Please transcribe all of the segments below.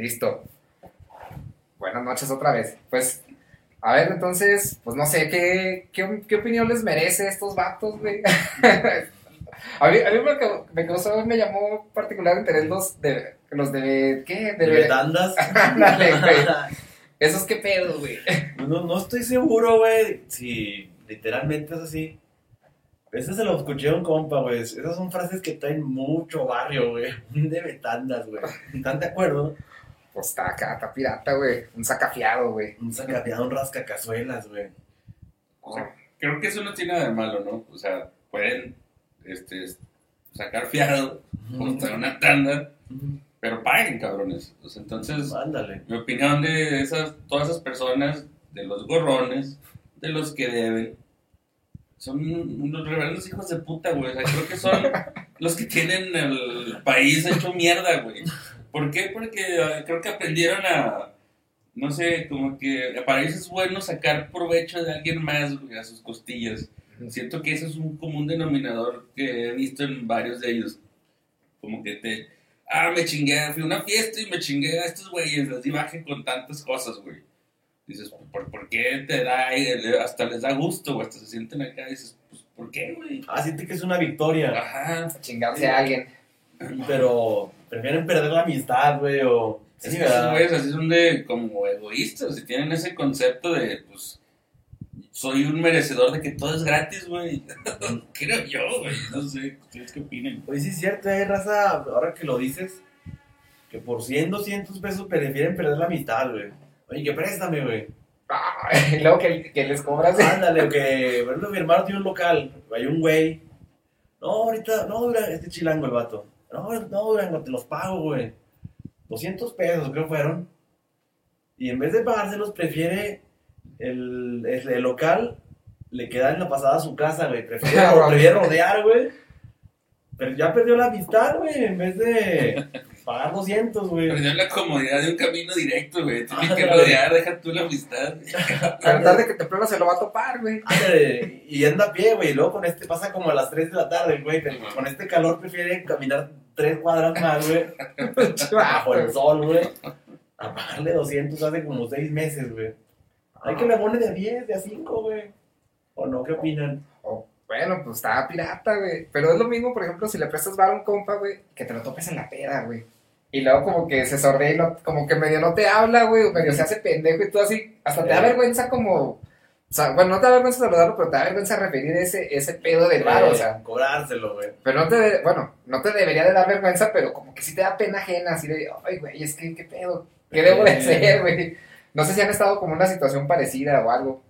Listo. Buenas noches otra vez. Pues, a ver, entonces, pues no sé, ¿qué, qué, qué opinión les merece estos vatos, güey? a mí, a mí me, me causó, me llamó particular interés los de, los de, ¿qué? ¿De betandas? Ándale, güey. Esos qué pedo, güey. No, no estoy seguro, güey, si literalmente es así. Ese se lo escuché a un compa, güey. Esas son frases que traen mucho barrio, güey. De betandas, güey. ¿Están de acuerdo? Pues está acá, está pirata, güey. Un sacafiado, güey. Un sacateado, un rascacazuelas, güey. O sea, creo que eso no tiene nada de malo, ¿no? O sea, pueden este, sacar fiado, montar una tanda, pero paguen, cabrones. O sea, entonces, Ándale. mi opinión de esas, todas esas personas, de los gorrones, de los que deben, son unos reverendos hijos de puta, güey. O sea, creo que son los que tienen el país hecho mierda, güey. ¿Por qué? Porque eh, creo que aprendieron a, no sé, como que para ellos es bueno sacar provecho de alguien más, güey, a sus costillas. Siento que eso es un común denominador que he visto en varios de ellos. Como que te, ah, me chingué, fui a una fiesta y me chingué a estos güeyes, les di baje con tantas cosas, güey. Dices, ¿por, por qué te da, eh, hasta les da gusto, güey, hasta se sienten acá, dices, pues, ¿por qué, güey? Ah, siente que es una victoria. Ajá, Chingarse a alguien. Pero prefieren perder la amistad, güey, o... Es que esos güeyes así son de como egoístas y tienen ese concepto de, pues, soy un merecedor de que todo es gratis, güey. Creo yo, güey. No sé, ¿ustedes qué opinan? Oye, sí es cierto, hay raza, ahora que lo dices, que por 100, 200 pesos prefieren perder la amistad, güey. Oye, que préstame, güey. Ah, y luego que, que les cobras. Ándale, o que, por ejemplo, mi hermano tiene un local, hay un güey. No, ahorita, no, este chilango el vato. No, no, Durango, te los pago, güey. 200 pesos, creo fueron. Y en vez de pagárselos, prefiere el, el, el local, le queda en la pasada a su casa, güey. Prefiere, prefiere rodear, güey. Pero ya perdió la amistad, güey, en vez de pagar 200, güey. Perdió la comodidad de un camino directo, güey. Tienes que rodear, deja tú la amistad. Pero tarde que temprano se lo va a topar, güey. Y anda a pie, güey. y Luego con este pasa como a las 3 de la tarde, güey. Con este calor prefiere caminar 3 cuadras más, güey. Bajo el sol, güey. A pagarle 200 hace como 6 meses, güey. Hay que le pone de a 10, de a 5, güey. ¿O no? ¿Qué opinan? Bueno, pues estaba pirata, güey. Pero es lo mismo, por ejemplo, si le prestas bar a un compa, güey, que te lo topes en la peda, güey. Y luego como que se sordea y no- como que medio no te habla, güey, o medio se hace pendejo y tú así, hasta te da Eh. vergüenza como... O sea, bueno, no te da vergüenza saludarlo, pero te da vergüenza referir ese, ese pedo del bar, o Eh, sea... Cobrárselo, güey. Pero no te, de- bueno, no te debería de dar vergüenza, pero como que sí te da pena ajena, así de, ay, güey, es que, ¿qué pedo? ¿Qué debo de Eh. hacer, güey? No sé si han estado como en una situación parecida o algo.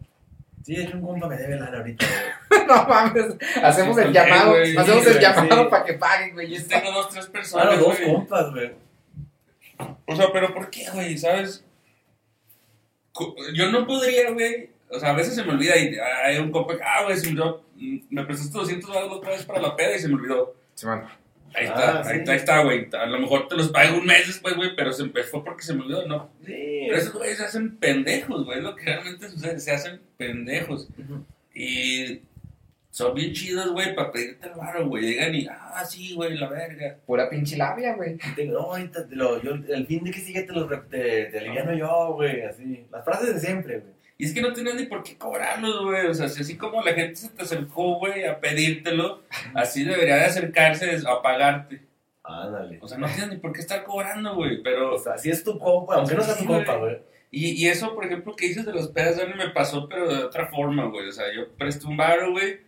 Sí, hecho, un compa me debe lana ahorita, güey. no mames, hacemos el Sí, llamado, hacemos sí, el llamado sí. para que paguen, güey. Yo tengo dos, tres personas, los dos compas, güey. O sea, pero ¿por qué, güey? ¿Sabes? Yo no podría, güey. O sea, a veces se me olvida y hay un compa que, ah, güey, se me olvidó. mm, Me prestaste 200 dólares otra vez para la peda y se me olvidó. Simón. Ahí Ah, está, sí. ahí está, ahí está, güey. A lo mejor te los pago un mes después, güey, pero se fue porque se me olvidó, ¿no? Sí. Pero esos güeyes se hacen pendejos, güey. Es lo que realmente sucede. Se hacen pendejos. Y son bien chidos, güey, para pedirte el varo, güey. Llegan y, ah, sí, güey, la verga. Pura pinche labia, güey. Tengo- no, ahorita te lo, yo, el fin de que sigue te lo te, te aliviano yo, güey, así. Las frases de siempre, güey. Y es que no tienes ni por qué cobrarlos, güey. O sea, si así como la gente se te acercó, güey, a pedírtelo, así debería de acercarse a pagarte. Ándale. O sea, no tienes ni por qué estar cobrando, güey. Pero. O sea, si es tu compa, aunque no sea tu compa, güey. Y, y eso, por ejemplo, que dices de los pedas, me pasó, pero de otra forma, güey. O sea, yo presto un baro, güey.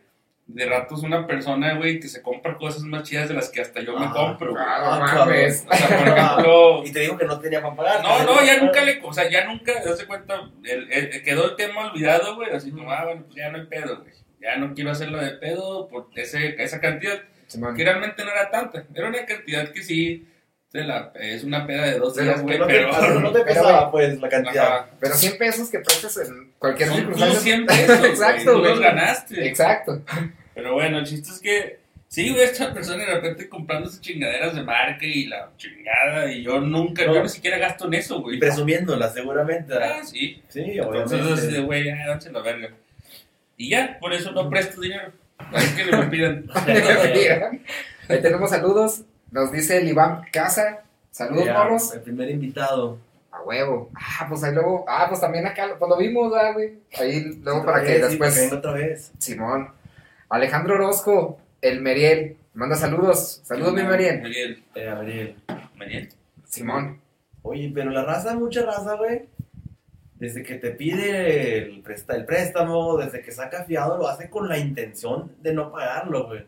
De ratos una persona, güey, que se compra cosas más chidas de las que hasta yo me Ah, compro. Ah, mames. O sea, por ejemplo. Y te digo que no tenía para pagar. No, no, ya nunca le, o sea, ya nunca, te cuenta, el, el- quedó el tema olvidado, güey, así como, ah, bueno, pues ya no hay pedo, güey. Ya no quiero hacerlo de pedo por ese, esa cantidad, que realmente no era tanta. Era una cantidad que sí, se la, es una peda de dos días, güey, No te, pero... pero no te pero, pesaba, pues, la cantidad. Ajá. Pero 100 pesos que prestes en cualquier Son circunstancia. 100 pesos, güey, Exacto, tú los güey. ganaste. Exacto. Pero bueno, el chiste es que, sí, güey, esta persona de repente comprando sus chingaderas de marca y la chingada, y yo nunca, No. yo ni siquiera gasto en eso, güey. presumiéndola, seguramente. Ah, sí. Sí, Entonces, así de, obviamente. güey, ya, date la verga. Y ya, por eso no presto dinero. Es que me pidan. Ahí tenemos saludos. Nos dice el Iván Casa. Saludos, Ya, morros. El primer invitado. A huevo. Ah, pues ahí luego. Ah, pues también acá, pues lo vimos, ¿verdad, güey. Ahí luego para que vez, después. otra vez. Simón. Alejandro Orozco, el Meriel. Manda saludos. Saludos, mi Meriel. Mariel. Eh, Gabriel. Mariel. Simón. Oye, pero la raza, mucha raza, güey. Desde que te pide el, presta, el préstamo, desde que saca fiado, lo hace con la intención de no pagarlo, güey.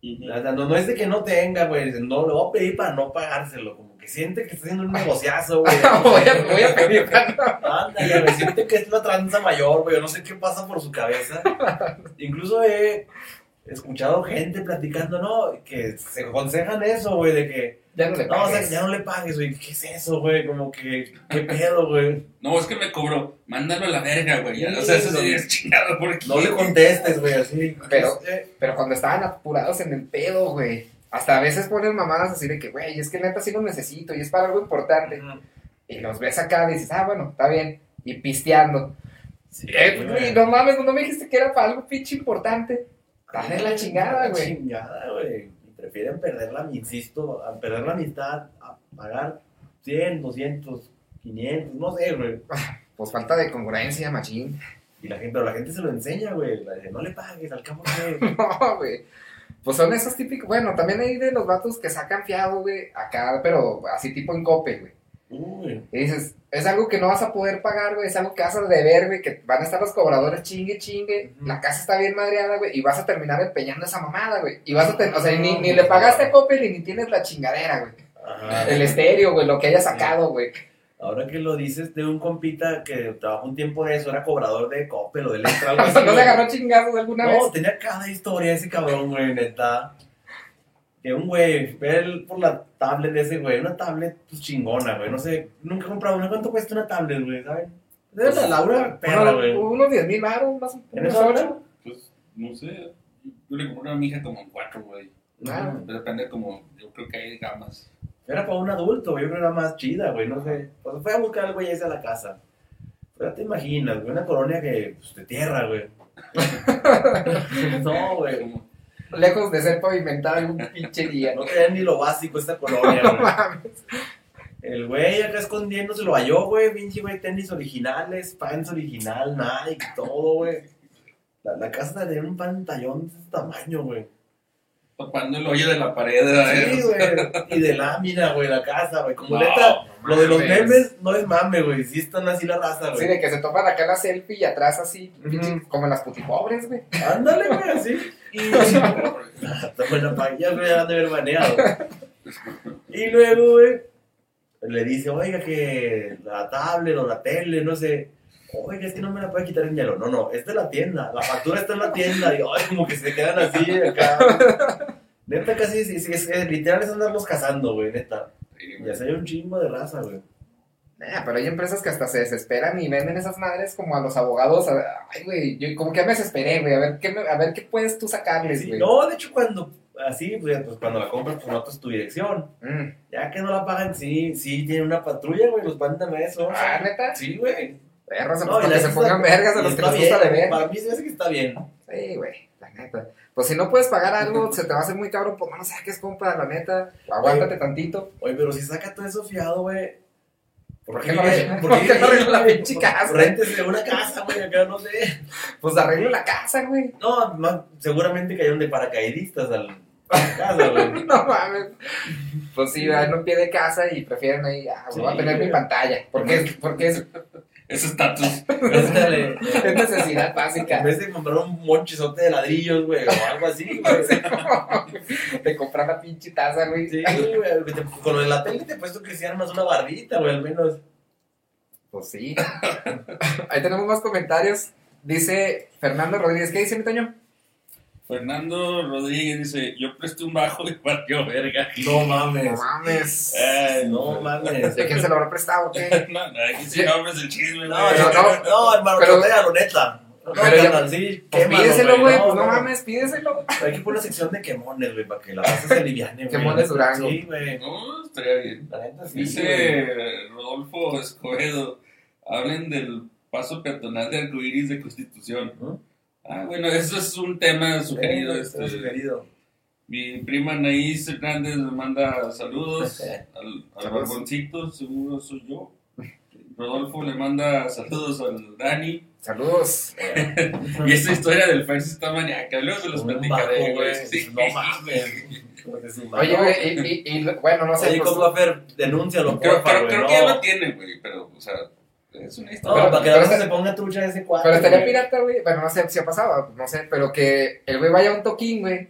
Sea, no, no es de que no tenga, güey. No, lo voy a pedir para no pagárselo. Como que siente que está haciendo un negociazo, güey. voy, a, voy a pedir. Ándale, güey, siente que es una tranza mayor, güey. yo No sé qué pasa por su cabeza. Incluso he escuchado gente platicando, ¿no? Que se aconsejan eso, güey, de que, Ya no le no, o sea, pagues. ya no le pagues, güey. ¿Qué es eso, güey? Como que, ¿qué pedo, güey? No, es que me cobró. Mándalo a la verga, güey. O sea, eso es chingado porque. No le contestes, güey, así. Pero- Pero cuando estaban apurados en el pedo, güey. Hasta a veces ponen mamadas así de que, güey, es que neta sí lo necesito y es para algo importante. Y los ves acá y dices, ah, bueno, está bien. Y pisteando. sí, Eh, güey, no mames, no me dijiste que era para algo pinche importante. Dale la chingada, güey. chingada, güey. Y Prefieren perder la, insisto, a perder la amistad a pagar 100, 200, 500, no sé, güey. Pues falta de congruencia, machín. Y la gente, pero la gente se lo enseña, güey. No le pagues, al cabo que. No, güey. Pues son esos típicos. Bueno, también hay de los vatos que sacan fiado, güey, acá, pero así tipo en cope, güey. Uy, Y dices, es algo que no vas a poder pagar, güey, es algo que vas a deber, güey, que van a estar los cobradores chingue, chingue, la casa está bien madreada, güey, y vas a terminar empeñando esa mamada, güey. Y vas a tener, o sea, ni, ni le pagaste a Coppel y ni tienes la chingadera, güey. ajá. El estéreo, güey, lo que haya sacado, güey. Ahora que lo dices de un compita que trabajó un tiempo de eso, era cobrador de Coppel o de Electra. ¿No le güey. agarró chingazos alguna No, vez? tenía cada historia ese cabrón, güey, neta. Que un güey, ve el- por la tablet de ese güey, una tablet pues chingona, güey. No sé, nunca he comprado una. ¿Cuánto cuesta una tablet, güey? ¿Saben? Es la Laura perra, güey. unos 10 mil baros, más o ¿En menos. esa hora? Pues, no sé. Yo le compré a mi hija como en cuatro, güey. Ah. Depende como. Yo creo que hay gamas. Era para un adulto, güey. Yo creo que era más chida, güey. No sé. Pues fue a buscar al güey ese a la casa. Pero ya te imaginas, güey. Una colonia que, pues, de tierra, güey. no, güey. Lejos de ser pavimentada algún pinche día. No tenía ni lo básico esta colonia, No güey. mames. El güey acá escondiéndose lo halló, güey. Pinche güey, tenis originales, pants original, Nike, todo, güey. La, la casa tenía un pantallón de este tamaño, güey. Tapando el hoyo de la pared. Sí, güey. Y de lámina, güey, la casa, güey. Como No, neta, lo de los memes no es mame, güey. Sí están así la raza, Sí, güey. de que se toman acá la selfie y atrás así, pinche, como en las putipobres, güey. Ándale, güey, así. Y pa- ya me han de haber baneado. Y luego, güey, le dice, oiga, que la tablet o la tele, no sé. Oiga, es que no me la puede quitar en hielo. No, no, es de la tienda. La factura está en la tienda. Y, ay, como que se quedan así acá. Neta, casi, es, es- literal es andarlos cazando, güey, neta. Sí, Y así hay un chingo de raza, güey. Nah, pero hay empresas que hasta se desesperan y venden esas madres como a los abogados. a- Ay, güey, yo como que me desesperé, güey. A ver qué, me- a ver qué puedes tú sacarles, Sí, güey. no, de hecho, cuando así, pues, pues, cuando la compras, pues notas tu dirección. Mm. Ya que no la pagan, sí, sí, tiene una patrulla, güey, los mandan a eso. Ah, neta. Sí, güey. Perros, No, que se pongan vergas a los que les gusta bien, beber. Para mí se hace que está bien. Sí, güey, la neta. Pues si no puedes pagar algo, se te va a hacer muy cabrón, pues no saques, compa, la neta. Aguántate tantito. Oye, pero si saca todo eso fiado, güey. ¿Por qué no arregla la pinche casa? Réntese una casa, güey, acá no sé. Pues arregle la casa, güey. No, más, seguramente cayeron de paracaidistas al, a casa, güey. No mames. Pues sí, van en un pie de casa y prefieren ahí, ah, Sí, voy a tener mi pantalla. Porque es, porque es, Ese estatus. Es necesidad En básica. vez de comprar un monchizote de ladrillos, güey, o algo así, güey. De comprar la pinche taza, güey. Sí, güey, te- con lo de la tele te he puesto que hicieran más una barbita, güey, al menos. Pues sí. Ahí tenemos más comentarios. Dice Fernando Rodríguez, ¿qué dice mi Toño? Fernando Rodríguez dice: Yo presté un bajo y partió verga. No No mames. mames. Ay, No mames. ¿De quién se lo habrá prestado qué? No, no, aquí sí nombres el chisme, No, no, no, no, no, hermano, pero- pero, neta. No, pero ya- carnal, sí, Pues quémalo, pídeselo, güey. Pues no no. mames, pídeselo. Hay que poner una sección de quemones, güey, para que la raza se aliviane, güey. Quemones Durango. Sí, güey. No, estaría bien. La neta sí. Dice Rodolfo Escobedo: Hablen del paso peatonal de arcoíris de Constitución. ¿Mm? Ah, bueno, eso es un tema sugerido. Eh, este, está sugerido. Mi prima Anaís Hernández me manda saludos al, al barboncito, seguro soy yo. Rodolfo le manda saludos al Dani. Saludos. Y esa historia del Fer sí está maníaca. Luego se los platicaré, güey. Sí. No mames. Oye, güey, y, y, y, bueno, no sé. Oye, pues, ¿cómo va a hacer? Denúncialo, Creo, porfa, creo, creo no. que ya lo tiene, güey. Pero, o sea, es una No, historia. para que pero se ponga trucha ese cuadro. Pero estaría güey. pirata, güey. Bueno, no sé si ha pasado, no sé, pero que el güey vaya a un toquín, güey.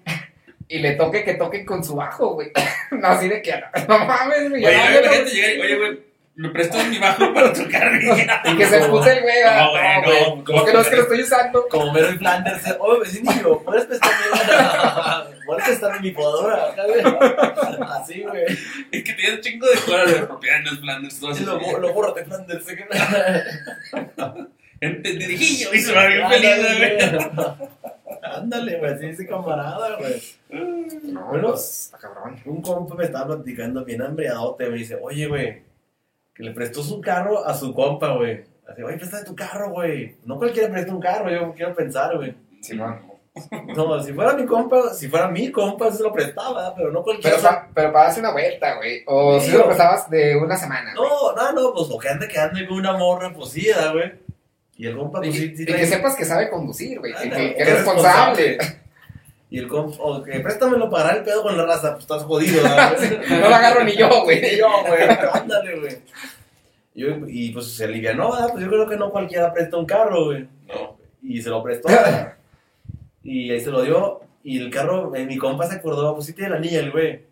Y le toque que toquen con su bajo, güey. No, así de que no mames, güey. Oye, y, oye, güey, me prestas mi bajo para tocar. Y que se expulse el güey. No, ah, güey, No. ¿cómo Es que no es que lo estoy usando. Como Mary Flanders. Oye, vecinillo, ¿puedes prestarme ¿Puedes prestarme mi podadora? Así, güey. Es que tienes un chingo de cosas de propiedad en los Flanders. todo lo, lo borro de Flanders. ¿sí? En te dirigí yo y se va bien feliz, güey. Ándale, güey, así ese camarada, güey. No, Bueno. pues, está cabrón. Un compa me estaba platicando bien hambreadote, me dice, oye, güey, que le prestó su carro a su compa, güey. Así, oye, préstame tu carro, güey. No cualquiera presta un carro, yo quiero pensar, güey. Simón. No, si fuera mi compa, si fuera mi compa, se lo prestaba, pero no cualquiera. Pero, pa- pero para darse una vuelta, güey. O si Sí, lo prestabas de una semana. No, no, no, pues lo que anda quedando con una morra, pues sí, ¿verdad, güey. Y el compa, Y, pues sí, sí y que sepas que sabe conducir, güey. y que que es responsable. Y el compa, o que préstamelo para el pedo con la raza, pues estás jodido. No lo agarro ni yo, güey. Ni yo, güey, ándale, güey. Yo- Y pues se alivianó, ¿verdad? Pues yo creo que no cualquiera presta un carro, güey. No. Y se lo prestó. y ahí se lo dio. Y el carro, eh, mi compa se acordó, pues sí tiene la niña, el güey.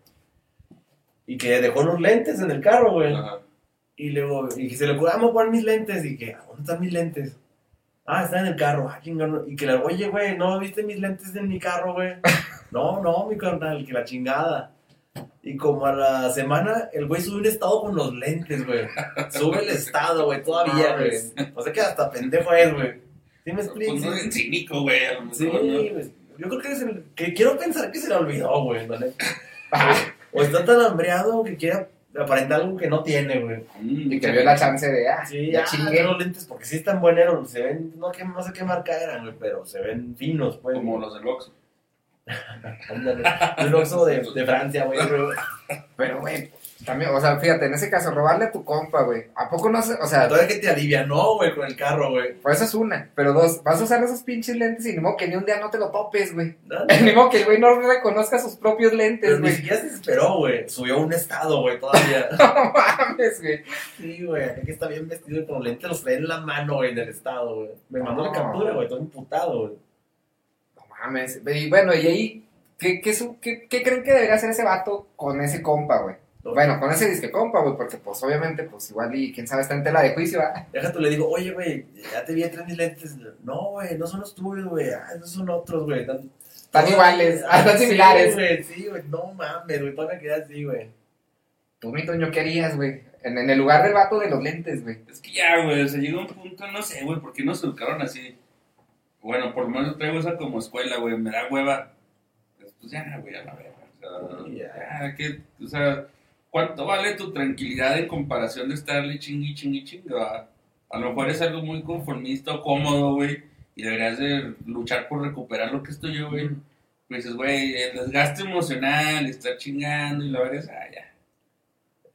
Y que dejó los lentes en el carro, güey. Ajá. Y luego, y que se le ocurrió, vamos a poner mis lentes. Y que, ¿dónde están mis lentes? Ah, están en el carro. Ah, chingón. Y que le, oye, güey, ¿no viste mis lentes en mi carro, güey? no, no, mi carnal, que la chingada. Y como a la semana, el güey sube un estado con los lentes, güey. Sube el estado, güey, todavía, güey. O sea que hasta pendejo es, güey. ¿Sí me explico? Pues no es cínico, güey. Sí, güey. Yo creo que, es el, que quiero pensar que se le olvidó, güey. la. Ah, O está tan hambreado que quiere aparentar algo que no tiene, güey. Mm, Y que vio la chance de, ah, Sí, ya ya chingué. los lentes, porque sí están buenos, se ven, no, qué- no sé qué marca eran, güey, pero se ven finos, pues. Como los del Oxxo. Ándale. Un oxo de, de Francia, güey. güey. Pero, güey, también, o sea, fíjate, en ese caso, robarle a tu compa, güey. ¿A poco no se, o sea, Todavía que te alivianó, güey, con el carro, güey. pues eso es una, pero dos, vas a usar esos pinches lentes y ni modo que ni un día no te lo topes, güey. No, Ni modo que el güey no reconozca sus propios lentes, ni güey. siquiera se esperó, güey. Subió un estado, güey, todavía. No mames, güey. Sí, güey, acá que está bien vestido y con los lentes los trae en la mano, güey, en el estado, güey. Me mandó la captura, güey, todo imputado, güey. No mames. Y bueno, y ahí, ¿qué, qué, qué, qué creen que debería hacer ese vato con ese compa, güey? Bueno, con ese disque compa, güey, porque pues obviamente, pues igual y quién sabe, está en tela de juicio, ¿ah? Déjate, le digo, oye, güey, ya te vi a traer mis lentes. No, güey, no son los tuyos, güey. Ah, esos son otros, güey. Están, Están iguales, ah, están sí, similares. güey, Sí, güey, no mames, güey, todavía queda así, güey. Tú, mi Toño, ¿qué harías, güey? En, en el lugar del vato de los lentes, güey. Es que ya, güey, o sea, llega un punto, no sé, güey, ¿por qué nos educaron así? Bueno, por lo menos traigo esa como escuela, güey, me da hueva. Pues, pues ya, güey, a la verga. O sea, Ya. ya, que, o sea, ¿cuánto vale tu tranquilidad en comparación de estarle chingui, chingui, chinga? A lo mejor es algo muy conformista o cómodo, güey, y deberías de luchar por recuperar lo que es tuyo, güey. Pues dices, güey, el desgaste emocional, estar chingando y la verdad es, ah, ya,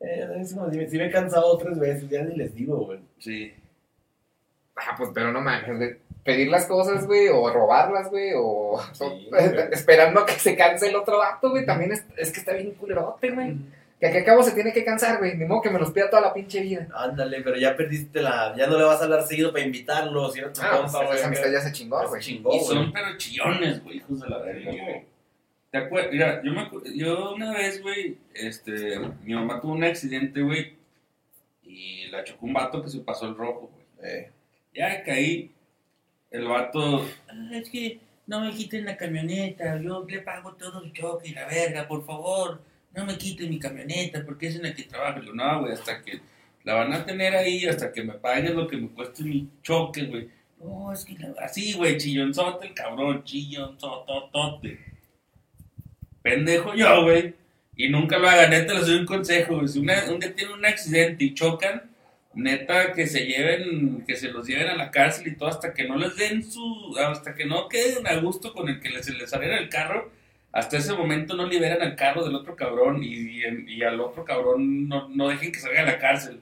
Eh, es como si, si me he cansado tres veces, ya ni les digo, güey. sí. Ah, pues, pero no mames, güey. Pedir las cosas, güey, o robarlas, güey, o Sí, esperando a que se canse el otro vato, güey, también es, es que está bien culerote, güey. Que aquí a cabo se tiene que cansar, güey, ni modo que me los pida toda la pinche vida. Ándale, pero ya perdiste la. Ya no le vas a hablar seguido para invitarlo, si era tu Ah, compa, pues, güey. esa amistad ya se chingó, güey. chingó, Y güey. son pero chillones, güey, hijos de la verga, güey. ¿Te acuerdas? Mira, yo, me yo una vez, güey, este, mi mamá tuvo un accidente, güey, y la chocó un vato que se pasó el rojo, güey. Eh, Ya caí, el vato, "Ah, es que no me quiten la camioneta, yo le pago todo el choque y la verga, por favor, no me quiten mi camioneta porque es en la que trabajo. Yo, no, güey, hasta que la van a tener ahí, hasta que me paguen lo que me cueste mi choque, güey. No, es que así, güey, chillonzote el cabrón, chillonzototote. Pendejo yo, güey. Y nunca lo hagan, neta, les doy un consejo, güey. Si una- un día tienen un accidente y chocan, neta, que se lleven, que se los lleven a la cárcel y todo hasta que no les den su, hasta que no queden a gusto con el que se les saliera el carro, hasta ese momento no liberan al carro del otro cabrón y, y- y al otro cabrón no, no dejen que salga de la cárcel.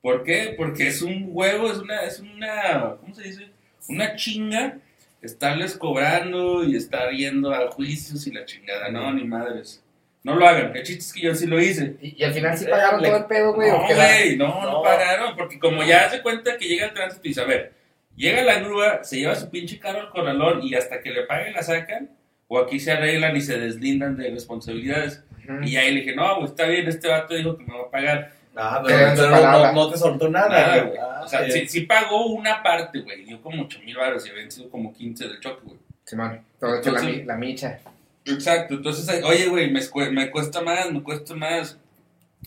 ¿Por qué? Porque es un huevo, es una, es una, ¿cómo se dice? Una chinga estarles cobrando y estar yendo a juicios y la chingada. No, ni madres. No lo hagan. El chiste es que yo sí lo hice. Y, y al final sí pagaron Le- todo el pedo, güey. No, güey, no, no No. pagaron, porque como ya se cuenta que llega el tránsito y dice, a ver, llega la grúa, se lleva su pinche carro al corralón y hasta que le paguen la sacan, o aquí se arreglan y se deslindan de responsabilidades. Ujú. Y ahí le dije, no, güey, está bien, este vato dijo que me va a pagar. Ah, pero, pero no, no, te soltó nada, Nada, güey. Ah, O sea, sí, sí pagó una parte, güey, dio como 8 mil baros y habían sido como 15 del choque, güey. Simón, todo hecho la, la micha. Exacto, entonces, oye, güey, me, me cuesta más, me cuesta más.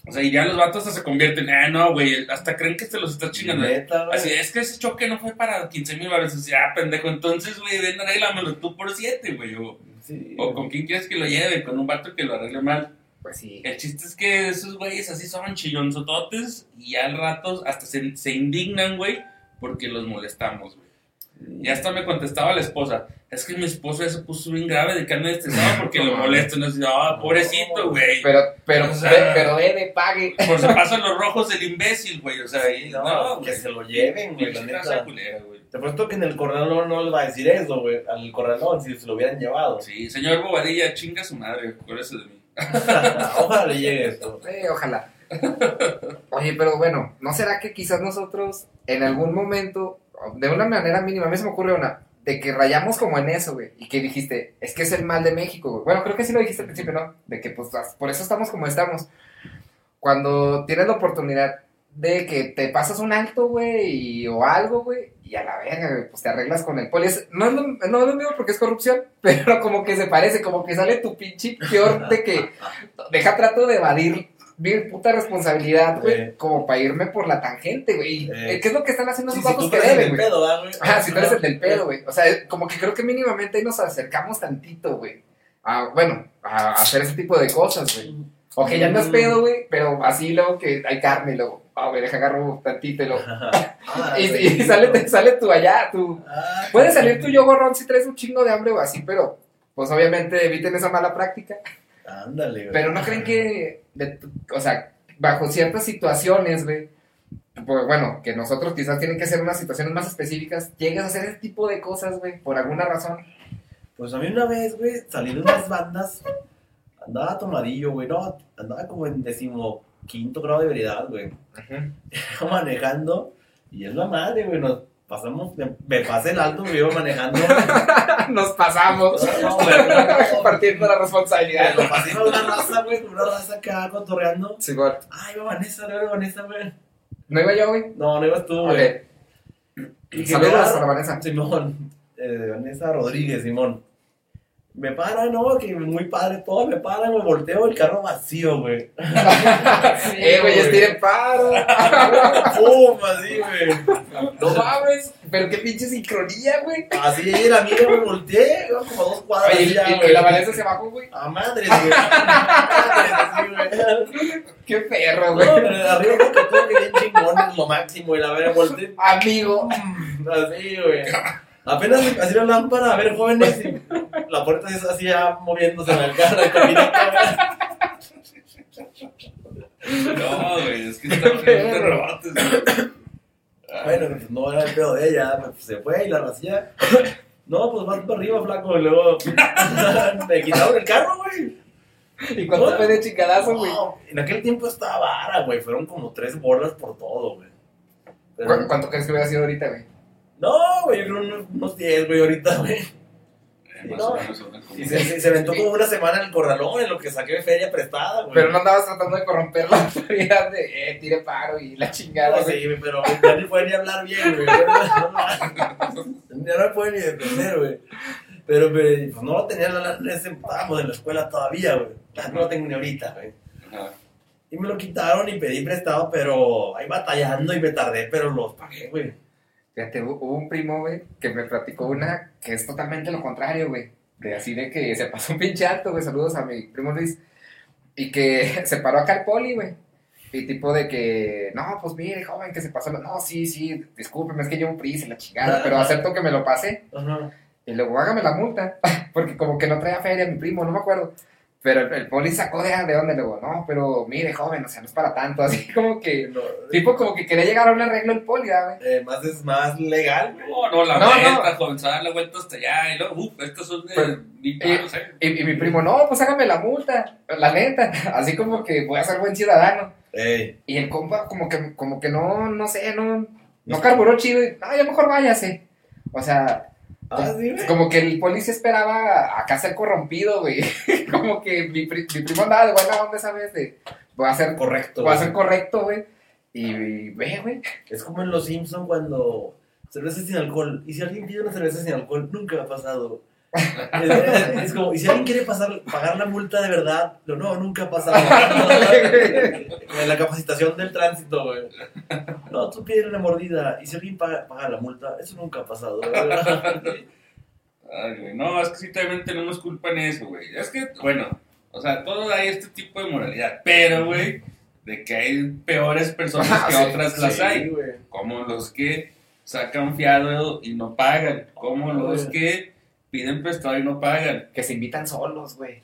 O sea, y ya los vatos hasta se convierten, ah, no, güey, hasta creen que te los estás chingando. Neta, güey. Así, es que ese choque no fue para 15 mil baros. Así, ah, pendejo, entonces, güey, ven, arréglamelo tú por 7, güey. O, Sí, o con quién quieres que lo lleve, con un vato que lo arregle mal. Pues sí. El chiste es que esos güeyes así son chillonzototes y al rato hasta se, se indignan, güey, porque los molestamos, güey. Y hasta me contestaba la esposa, es que mi esposo ya se puso bien grave de que anda estresado porque lo así, ah, pobrecito, güey. Pero, pero, O sea- ve- pero debe, pague. Por se pasan los rojos el imbécil, güey. O sea, y, No, no, que se lo lleven, güey, la neta. culera, güey. Te apuesto que en el corralón no les va a decir eso, güey. Al corralón, si se lo hubieran llevado. Sí, señor Bobadilla, chinga su madre, acuérdese de mí. Ojalá le llegue esto. Eh, ojalá. Oye, pero bueno, ¿no será que quizás nosotros en algún momento, de una manera mínima, a mí se me ocurre una, de que rayamos como en eso, güey, y que dijiste, es que es el mal de México, güey. Bueno, creo que sí lo dijiste al principio, ¿no? De que pues por eso estamos como estamos. Cuando tienes la oportunidad de que te pasas un alto, güey, o algo, güey, y a la verga, pues te arreglas con el poli. Es- no, es lo, no es lo mismo porque es corrupción, pero como que se parece, como que sale tu pinche peor de que deja trato de evadir mi puta responsabilidad, güey, Eh. como para irme por la tangente, güey. Y, Eh. ¿Qué es lo que están haciendo Sí, esos si vatos tú que deben, el güey? pedo, ¿verdad, güey? Ah, si tú eres el del pedo, güey. O sea, como que creo que mínimamente ahí nos acercamos tantito, güey. A, bueno, a hacer ese tipo de cosas, güey. O que ya andas pedo, güey, pero así luego que hay carne luego, ah, güey, deja agarro tantito y luego. Ah, Y, y sale, te sale tu allá, tu. Ah, Puede salir tu yo gorrón si traes un chingo de hambre o así, pero pues obviamente eviten esa mala práctica. Ándale, güey. Pero no creen que, de- o sea, bajo ciertas situaciones, güey, pues bueno, que nosotros quizás tienen que ser unas situaciones más específicas, llegas a hacer ese tipo de cosas, güey, por alguna razón. Pues a mí una vez, güey, salí de unas bandas, andaba tomadillo, güey, no, andaba como en decimo quinto grado de veredad, güey. Iba manejando y es la madre, güey, nos pasamos, me, me pasé el alto, me iba manejando. Nos pasamos No, compartiendo la responsabilidad. Lo pasé con una raza, güey, con una raza acá cotorreando. Sí, güey. Ay, iba Vanessa, no iba Vanessa, güey. ¿No iba yo, güey? No, no ibas tú, güey. Saludos me a da- Vanessa. Simón, eh, Vanessa Rodríguez, Simón. Me para, no, que muy padre todo, me para, me volteo el carro vacío, güey. eh, güey, estiren paro. ¡Pum! Así, güey. No mames. Pero qué pinche sincronía, güey. Así la mía, me volteé, como dos cuadras. Oye, y, ya, y- güey. la Vanessa se bajó, güey. A madre, güey. A madres, así, güey. Qué perro, No, güey. pero de arriba creo que todo que bien chingón, es lo máximo, y la verga volteé. Amigo. Así, güey. Apenas así la lámpara, a ver, jóvenes, y la puerta es así ya moviéndose en el carro, el caminito, güey. No, güey, es que estamos en perrotes, güey. Bueno, pues no era el pedo de ella, pues se fue y la racía. No, pues vas para arriba, flaco, y luego me quitaron el carro, güey. ¿Y cuánto fue de chingadazo, güey? No, en aquel tiempo estaba vara, güey, fueron como tres bolas por todo, güey. Pero- ¿Cu- ¿Cuánto crees que hubiera sido ahorita, güey? No, güey, yo creo unos, unos 10, güey, ahorita, güey. Eh, No. Y se, se, se aventó como una semana en el corralón, en lo que saqué feria prestada, güey. Pero no andabas tratando de corromper la autoridad de, eh, tire paro y la chingada, No, güey. sí, pero ya ni puede ni hablar bien, güey. Ya no me puede ni defender, güey. Pero, pues no lo tenía, en la- en ese- estábamos en la escuela todavía, güey. Ya No lo tengo ni ahorita, güey. Ajá. Y me lo quitaron y pedí prestado, pero ahí batallando y me tardé, pero los pagué, güey. Fíjate, hu- hubo un primo, güey, que me platicó una que es totalmente lo contrario, güey. De así de que se pasó un pinche alto, güey. Saludos a mi primo Luis. Y que se paró acá el poli, güey. Y tipo de que, no, pues mire, joven, que se pasó. No, sí, sí, discúlpeme, es que llevo prisa y la chingada. Pero acepto que me lo pasé. Ajá. Y luego, hágame la multa. Porque como que no traía feria mi primo, no me acuerdo. Pero el, el poli sacó de, de dónde, luego, no, pero mire, joven, o sea, no es para tanto. Así como que, No, tipo como que quería llegar a un arreglo el poli, ¿verdad, güey. eh, más es más legal, güey. No, no, la No, vuelta, joven, se da la vuelta hasta allá. Y luego, uff, estos son de Pero- ¿eh? Y, y mi primo, no, pues hágame la multa, la neta. Así como que voy a ser buen ciudadano. Ey, Y el compa como que, como que no, no sé, no, no carburó chido. Y, no, ya mejor váyase. O sea, ah, sí, güey. como que el policía esperaba acá ser corrompido, güey. como que mi, pri- mi primo andaba de buena onda, ¿sabes? De, voy a ser, Correcto. voy a güey. ser correcto, güey. Y, y ve, güey. Es como en Los Simpsons cuando cerveza sin alcohol. Y si alguien pide una cerveza sin alcohol, nunca ha pasado. Es, como, y si alguien quiere pasar, pagar la multa de verdad, no, no, nunca ha pasado. en la capacitación del tránsito, güey. No, tú pides una mordida. Y si alguien paga, paga la multa, eso nunca ha pasado. Ay, güey, no, es que sí también tenemos culpa en eso, güey. Es que, bueno, o sea, todo hay este tipo de moralidad, pero, güey, de que hay peores personas que Sí, otras las Sí, hay. güey. Como los que sacan fiado y no pagan. Como los que piden prestado y no pagan. Que se invitan solos, güey.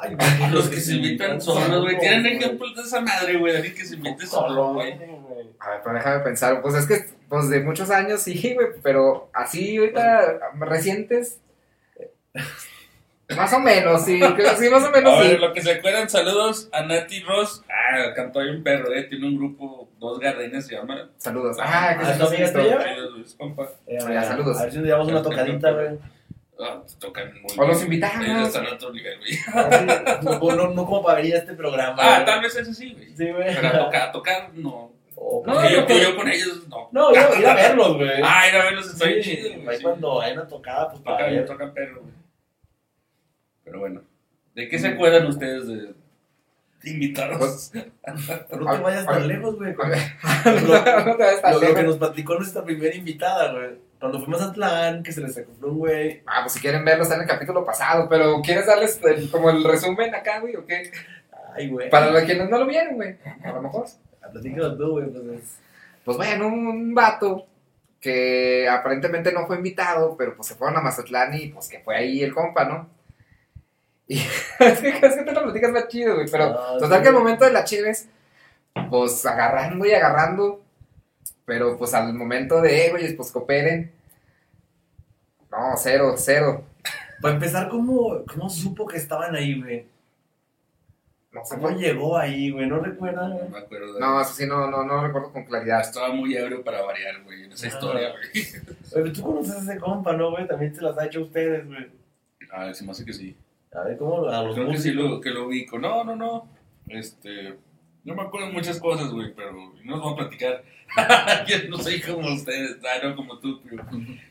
Ay, güey, Los que se invitan solos, güey. Tienen ejemplos de esa madre, güey. Alguien que se invite solo, güey. A ver, pero déjame pensar. Pues es que, pues de muchos años sí, güey. Pero así ahorita, recientes. Más o menos, sí. creo que Sí, más o A menos sí. ver, lo que se acuerdan, saludos a Nati Ross. Ah, cantó ahí un perro, eh. Tiene un grupo, dos gardenias se llama. Saludos. Ah, que Ah, sí, ¿tu sí, amiga sí, tuya? sí. Compa. Eh, Ya, saludos. A ver si nos llevamos una tocadita, güey. Ah, tocan muy O los invitamos. Ellos están a otro nivel, güey. No, no, no como para venir a este programa. Ah, tal vez eso sí, güey. Sí, güey. Pero a tocar, a tocar, no. O- No, Porque yo, con ellos, no. No, ir a, ir a verlos, güey. Ah, ir a verlos está bien Sí, chido, güey. ahí sí. cuando hay una tocada, pues para Tocan, ver. tocan perro, güey. Pero bueno. ¿De qué se acuerdan ustedes de, de invitados? Pero no te vayas Ay, tan lejos, güey. A ver, Lo, no te vayas tan lo- lo que nos platicó nuestra primera invitada, güey. Cuando fuimos a Atlán, que se les acopló un güey. Ah, pues si quieren verlo, está en el capítulo pasado. Pero ¿quieres darles el- como el resumen acá, güey? ¿O qué? Ay, güey. Para los quienes no lo vieron, güey. A lo mejor. Platícanos tú, güey. Pues es- Pues bueno, un, un vato que aparentemente no fue invitado, pero pues se fueron a Mazatlán y pues que fue ahí el compa, ¿no? Y es que, es que te lo platicas más chido, güey. Pero Ah, total sí. que al momento de las chives, pues agarrando y agarrando, pero pues al momento de, eh, güey, pues cooperen. No, cero, cero. Para empezar, ¿cómo, ¿cómo supo que estaban ahí, güey? No sé ¿Cómo llegó ahí, güey? ¿No recuerdan, No me acuerdo de No, eso sí, no, no, no recuerdo con claridad. Estaba muy ebrio para variar, güey, en esa Ah. historia, güey. Tú conoces a ese compa, ¿no, güey? También se las ha hecho a ustedes, güey. A ver, se me hace que sí. A ver, ¿cómo? A los Creo que sí lo, que lo ubico. No, no, no. Este. No me acuerdo de muchas cosas, güey, pero no os voy a platicar. Yo no soy como ustedes, ah, no como tú, pero.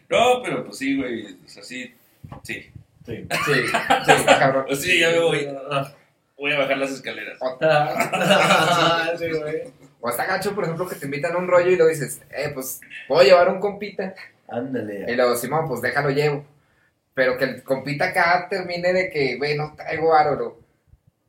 No, pero pues sí, güey. O sea, sí. Sí. Sí. Sí, sí, está cabrón. Pues sí, ya me voy. Voy a bajar las escaleras. sí, güey. O está gacho, por ejemplo, que te invitan a un rollo y luego dices, eh, pues, puedo llevar un compita. Y Ándale. luego, Simón, pues déjalo llevo. Pero que el compita acá termine de que, güey, no traigo aro.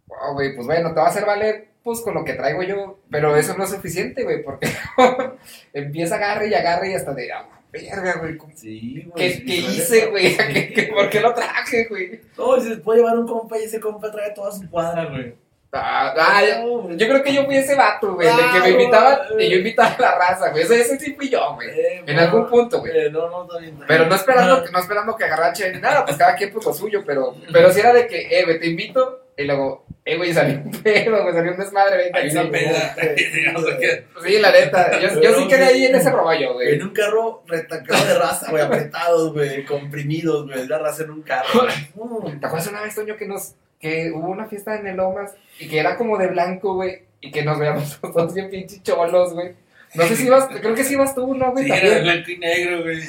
Oh, güey, pues bueno, te va a hacer valer, pues con lo que traigo yo. Pero eso no es suficiente, güey, porque empieza a agarre y agarre y hasta de, ah, verga, güey. ¿cómo- Sí. ¿Qué, hice, güey? ¿Qué- qué- ¿Por qué lo traje, güey? No, se puede llevar un compa y ese compa trae toda su cuadra, güey. Ah, ah, No, yo creo que yo fui ese vato, güey, de que me invitaban no, y yo invitaba a la raza, güey. Ese, ese sí fui yo, güey. Eh, En algún punto, güey. eh, no, no, Pero no esperando, no esperando que agarraran chévere ni nada, pues cada quien lo suyo, pero, pero si era de que, eh, güey, te invito, y luego, eh, güey, salió un pedo, güey, salió un desmadre, sí, una güey. peda. Que- Sí, la neta, yo, yo sí quedé ahí en ese rollo, güey. En un carro retacado de raza, güey, apretados, güey, comprimidos, güey, la raza en un carro. ¿Te acuerdas una vez, Toño, que nos, que hubo una fiesta en el Lomas, y que era como de blanco, güey, y que nos veíamos los dos bien pinches cholos, güey? No sé si ibas, creo que sí ibas tú, ¿no, güey? Sí, era de También. blanco y negro, güey.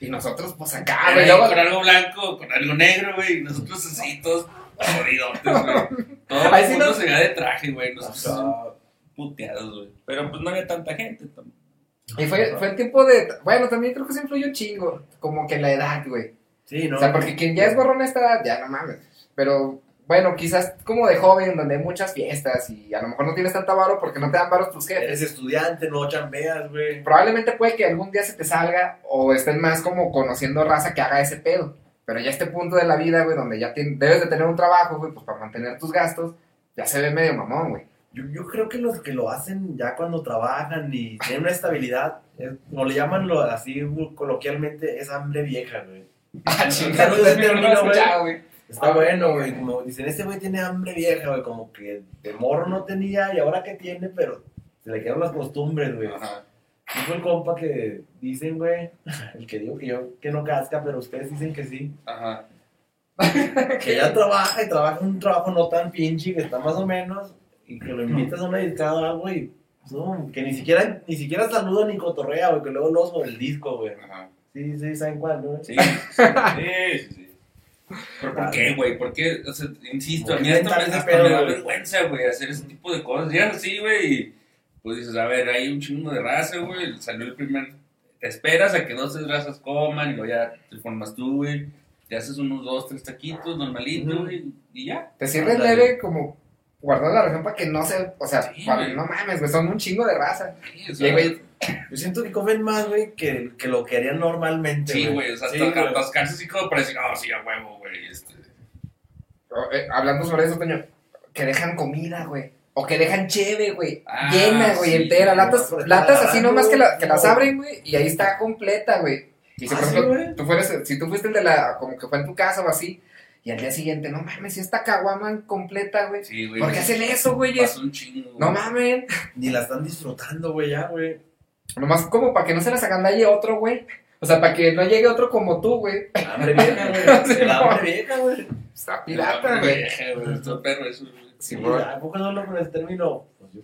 Y nosotros, pues acá, Era güey, luego, con algo blanco, con algo negro, güey. Y nosotros así, todos jodidotes, güey. Todo el mundo no- se veía de traje, güey. Nosotros puteados, güey. Pero pues no había tanta gente. y fue, fue el tiempo de, bueno, también creo que se influyó un chingo, como que la edad, güey. Sí, no. O sea, porque quien ya es gorrón a esta edad, ya no mames. Pero bueno, quizás como de joven, donde hay muchas fiestas y a lo mejor no tienes tanta varo porque no te dan varos tus jefes. Eres estudiante, no chambeas, güey. Probablemente puede que algún día se te salga o estés más como conociendo raza que haga ese pedo. Pero ya este punto de la vida, güey, donde ya tien- debes de tener un trabajo, güey, pues para mantener tus gastos, ya se ve medio mamón, güey. Yo, yo creo que los que lo hacen ya cuando trabajan y tienen una estabilidad, es- como le llaman lo, así coloquialmente, es hambre vieja, güey. Ah, chingada, no no lo güey. Está bueno, güey. Como dicen, este güey tiene hambre vieja, güey. Como que de morro no tenía y ahora que tiene, pero se le quedaron las costumbres, güey. Ajá. Dijo el compa que dicen, güey, el que digo que yo que no casca, pero ustedes dicen que sí. Ajá. Que ella trabaja y trabaja un trabajo no tan pinche, que está más o menos, y que lo invitas a una discada o algo y pues, no, que ni siquiera, ni siquiera saluda ni cotorrea, güey, que luego lo sobre el disco, güey. Ajá. Sí, sí, ¿saben cuál, no? Sí, sí, sí, sí, sí. ¿Pero por qué, güey? ¿Por qué? O sea, insisto, a ¿Por mí hasta, me, hasta me da vergüenza, güey, hacer ese tipo de cosas. Ya así, güey, pues dices, a ver, hay un chingo de raza, güey, salió el primer... Te esperas a que dos, tres razas coman y luego ya te formas tú, güey. Te haces unos dos, tres taquitos normalitos, Ujú. güey, y ya. Te Ándale. leve como guardando la región para que no se, o sea, Sí, para- güey. no mames, güey, son un chingo de raza. Sí, o Y sea, güey, Yo siento que comen más, güey, que, que lo que harían normalmente. Sí, güey, o sea, Sí, atascarse así como para decir, oh, sí, a huevo, güey, este... eh, hablando sobre eso, Toño, que dejan comida, güey. O que dejan cheve, güey. Ah, llena, güey, sí, entera. güey, Latas, latas así nomás que, la- que las abren, güey, y ahí está completa, güey. Y si, Ah, por ejemplo, tú fueras, si tú fuiste el de la, como que fue en tu casa o así, y al día siguiente, no mames, si esta caguama completa, güey. Sí, güey. ¿Por qué hacen eso? Pasa un chingo. No güey. mamen. Ni la están disfrutando, güey, ya, güey. Nomás como para que no se las agandalle otro, güey. O sea, para que no llegue otro como tú, güey. Hambre vieja, güey. Hambre vieja, güey. Está Pirata, güey. güey. Está perro eso, güey. Sí, güey. ¿A poco no hablo con el término? Pues yo,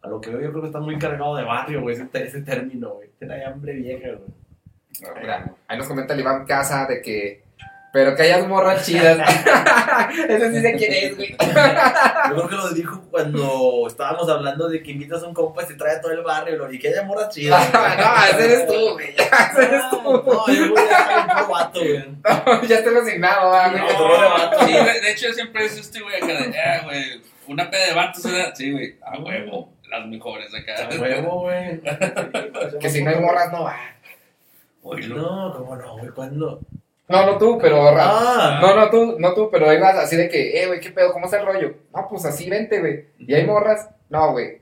a lo que veo, yo creo que está muy cargado de barrio, güey, ese, término, güey. Tiene hambre vieja, güey. Mira, ahí nos comenta el Iván Casa de que. Pero que hayas morras chidas. Ese sí sé quién es, güey. Yo creo que lo dijo cuando estábamos hablando de que invitas a un compa y se trae a todo el barrio lo- y que haya morras chidas. no, ese eres tú, güey. Ese eres tú. No, yo voy a dejar un vato, güey. ya estoy resignado, va, güey. No, sí, de, hecho siempre es este güey acá de, ah, güey, una peda de vatos. Sí, güey, a huevo, las mejores acá. A huevo, güey. Que si no hay morras, no va. Oílo. No, ¿cómo no, güey? ¿Cuándo? No, no tú, pero. Ah. No, no tú, no tú, pero ibas así de que, eh, güey, ¿qué pedo? ¿Cómo está el rollo? No, pues así, vente, güey. ¿Y hay morras? No, güey.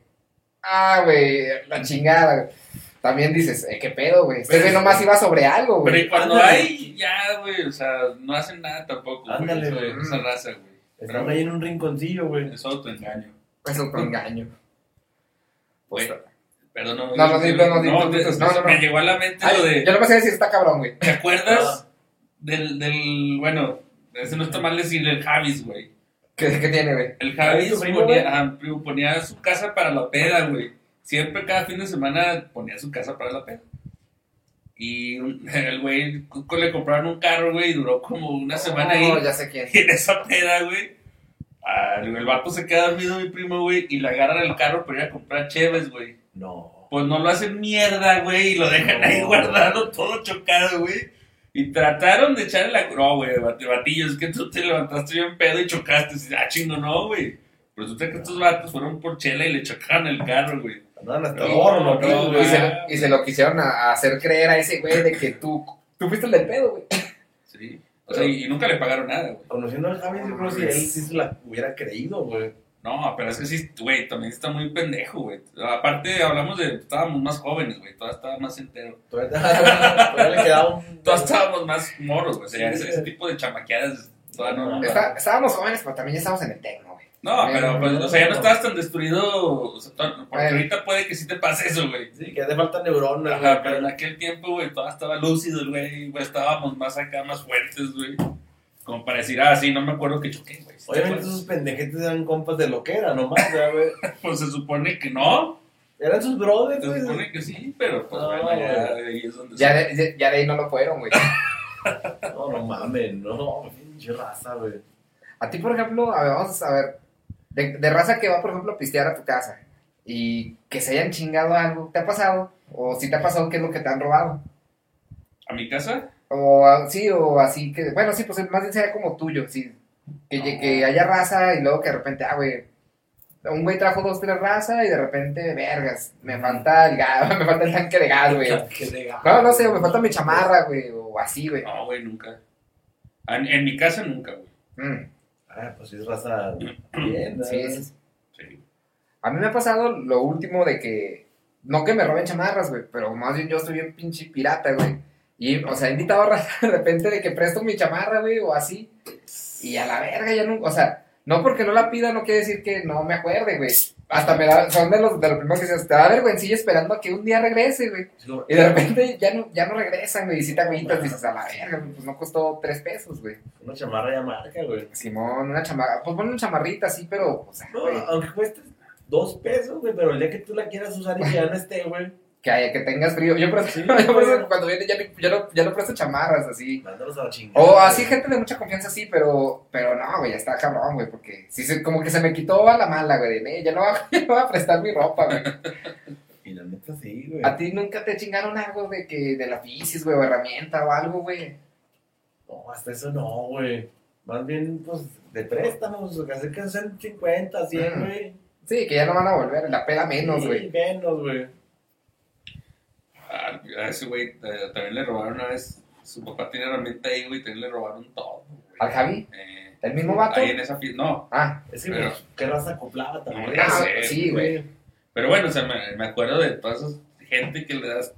Ah, güey, la chingada, güey. También dices, eh, ¿qué pedo, güey? Este Pero güey es- nomás iba sobre algo, Pero güey. y cuando Ándale. hay, ya, güey, o sea, no hacen nada tampoco, Ándale, esa- güey. esa raza, güey. Están Pero ahí en un rinconcillo, güey. es otro engaño. Es otro engaño. Pues, Güey, Perdón, no, No, no, no, no, no, no, no, me no. llegó a la mente Ay, lo de, yo no me sé decir está cabrón, güey. ¿te acuerdas Ah. Del, del, bueno, ese no está mal decirle el Javis, güey. ¿Qué, qué tiene, güey? El Javis ponía, ajá, primo, ponía su casa para la peda, güey. Siempre cada fin de semana ponía su casa para la peda. Y el güey le compraron un carro, güey, y duró como una semana ahí. No, ya sé quién. Y en esa peda, güey, ah, el vato se queda dormido, mi primo, güey, y le agarran el carro para ir a comprar cheves, güey. No. Pues no lo hacen mierda, güey, y lo dejan ahí guardado, todo chocado, güey. Y trataron de echarle la... No, güey, bat- batillo, es que tú te levantaste bien pedo y chocaste. Y ah, chingo, no, güey. Resulta que estos vatos fueron por chela y le chocaron el carro, güey. No, gorro, no, ¿no? Y se, lo, y se lo quisieron a, a hacer creer a ese güey de que tú, tú fuiste el del pedo, güey. Sí. O sea, y, y nunca le pagaron nada, güey. Conociendo al Javi, yo creo que si él sí se la hubiera creído, güey. No, pero es que sí, güey, también está muy pendejo, güey. Aparte, hablamos de... Estábamos más jóvenes, güey. Todavía estaba más entero. Todavía, todavía le quedaba un. Todos estábamos más moros, güey. O sea, ese, ese tipo de chamaqueadas todavía no... Está- estábamos jóvenes, pero también ya estábamos en el tecno, güey. No, pero, pues, o sea, ya no estabas tan destruido. O sea, porque ahorita puede que sí te pase eso, güey. Sí, que hace falta neuronas. Ajá, güey. pero en aquel tiempo, güey, todo estaba lúcido, güey. güey, Estábamos más acá, más fuertes, güey. Como para decir, ah, sí, no me acuerdo que choqué, güey. ¿Sí te Obviamente esos pendejetes eran compas de lo que era, nomás, güey. Pues se supone que no. Eran sus brothers, Se güey. supone que sí, pero pues No, bueno, ya güey. de ahí es donde Ya se- de, ya- ya de ahí no lo fueron, güey. No, no mames, no, pinche raza, güey. A ti, por ejemplo, a ver, vamos a ver. De, de raza que va, por ejemplo, a pistear a tu casa y que se hayan chingado algo, ¿te ha pasado? O si te ha pasado, ¿qué es lo que te han robado? ¿A mi casa? O ah, sí, o así que, bueno, sí, pues más bien sería como tuyo, sí. Que, que haya raza y luego que de repente, ah, güey, un güey trajo dos, tres raza y de repente, vergas, me falta el gas, me falta el tanque de gas, güey. No, no sé, me falta mi chamarra, güey, o así, güey. No, güey, nunca. En, en mi casa nunca, güey. Mm, Ah, pues es raza bien, sí, sí, sí. A mí me ha pasado lo último de que, no que me roben chamarras, güey, pero más bien yo soy bien pinche pirata, güey. Y, o sea, he invitado a raza de repente de que presto mi chamarra, güey, o así. Y a la verga ya no, o sea, no porque no la pida no quiere decir que no me acuerde, güey. Hasta me da, son de los, de los primeros que se te da vergüencilla esperando a que un día regrese, güey. Y de repente ya no, ya no regresan, güey, y si te agüitas, dices, a la verga, pues no costó tres pesos, güey. Una chamarra ya marca, güey. Simón, una chamarra, pues pon una chamarrita así, pero, o sea, No, güey, aunque cueste dos pesos, güey, pero el día que tú la quieras usar y ya no esté, güey, que, haya- que tengas frío. Yo por eso, Sí, yo por eso güey. cuando viene ya, ya, no, ya no presto chamarras así. mándalos a la chingada. O así güey. gente de mucha confianza, sí, pero, pero no, güey, ya está cabrón, güey, porque sí, se, como que se me quitó a la mala, güey, de, "Eh, ya no, va, ya no va a prestar mi ropa, güey. Y la neta sí, güey. ¿A ti nunca te chingaron algo de que, de las bicis, güey, o herramienta o algo, güey? No, hasta eso no, güey. Más bien, pues, de préstamos, que hacer que sean 50, 100, Mm. güey. Sí, que ya no van a volver, la peda menos, Sí, güey. menos, güey. A, ese güey también le robaron una vez. Su papá tiene herramienta ahí, güey, también le robaron todo. güey. ¿Al Javi? Eh, ¿El mismo vato? Ahí en esa fiesta. No, Ah, Es que, Pero- qué raza acoplada también. Ya ah, sé, sí, güey. pero bueno, o sea, me, me acuerdo de toda esa gente que le das.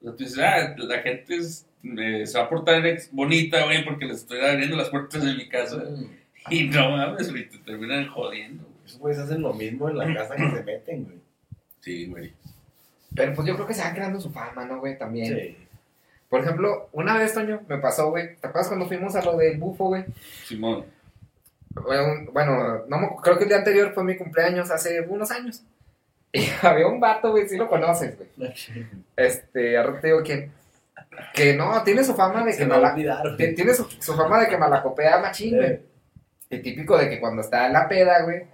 O sea, tú dices, ah, la gente es, eh, se va a portar ex- bonita, güey, porque les estoy abriendo las puertas de mi casa. Mm. Y no mames, güey, te terminan jodiendo. güey. Esos güeyes hacen lo mismo en la casa que se meten, güey. Sí, güey. Pero pues yo creo que se va creando su fama, ¿no, güey? También. Sí. Por ejemplo, una vez, Toño, me pasó, güey. ¿Te acuerdas cuando fuimos a lo del bufo, güey? Simón. Bueno, bueno, no me- creo que el día anterior fue mi cumpleaños hace unos años. Y había un vato, güey, si lo conoces, güey. Este, ahora te digo quién. Que no, tiene su fama de Se que me mala, olvidar, tiene su, su fama de que malacopea machín, güey. Eh, El típico de que cuando está en la peda, güey,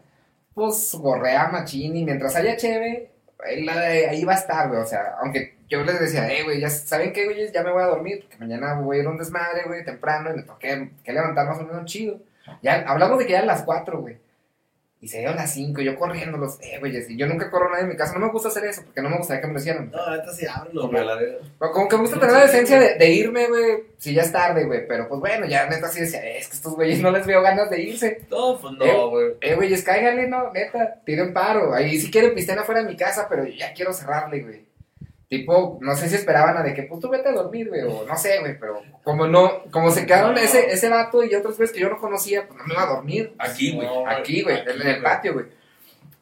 pues gorrea machín y mientras haya cheve, eh, ahí va a estar, güey. O sea, aunque yo les decía, eh, güey, ya saben qué, güey, ya me voy a dormir, porque mañana voy a ir a un desmadre, güey, temprano y me toqué que levantar más o menos chido. Ya hablamos de que ya eran las 4, güey. Y se dieron las 5, yo corriendo los, eh, güey, y yo nunca corro a nadie en mi casa. No me gusta hacer eso, porque no me gustaría que me lo hicieran. No, ahorita sí Como- güey, Como que me gusta tener la decencia de, de irme, güey, si ya es tarde, güey. Pero pues bueno, ya neta así decía, "Eh, es que estos güeyes no les veo ganas de irse. No, pues Eh, no, güey. Eh, güeyes, cáiganle, no, neta, tiren paro. Ahí si quieren pistear afuera de mi casa, pero yo ya quiero cerrarle, güey. Tipo, no sé si esperaban a de que, pues tú vete a dormir, güey, o no sé, güey, pero como no, como se quedaron ese, ese vato y otros güeyes que yo no conocía, pues no me iba a dormir. Aquí, güey. No, Aquí, güey, en, el patio, güey.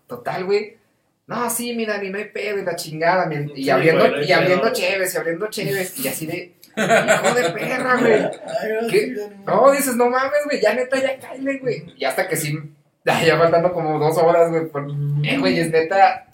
Total, güey. No, sí, mira, ni no hay pedo y la chingada. mi- Y Sí, abriendo, güey, y abriendo pedo. cheves, y abriendo cheves, y así de, hijo de perra, güey. ¿Qué? No, dices, no mames, güey, ya neta, ya cállate, güey. Y hasta que sí, ya, faltando como dos horas, güey. por- Eh, güey, es neta,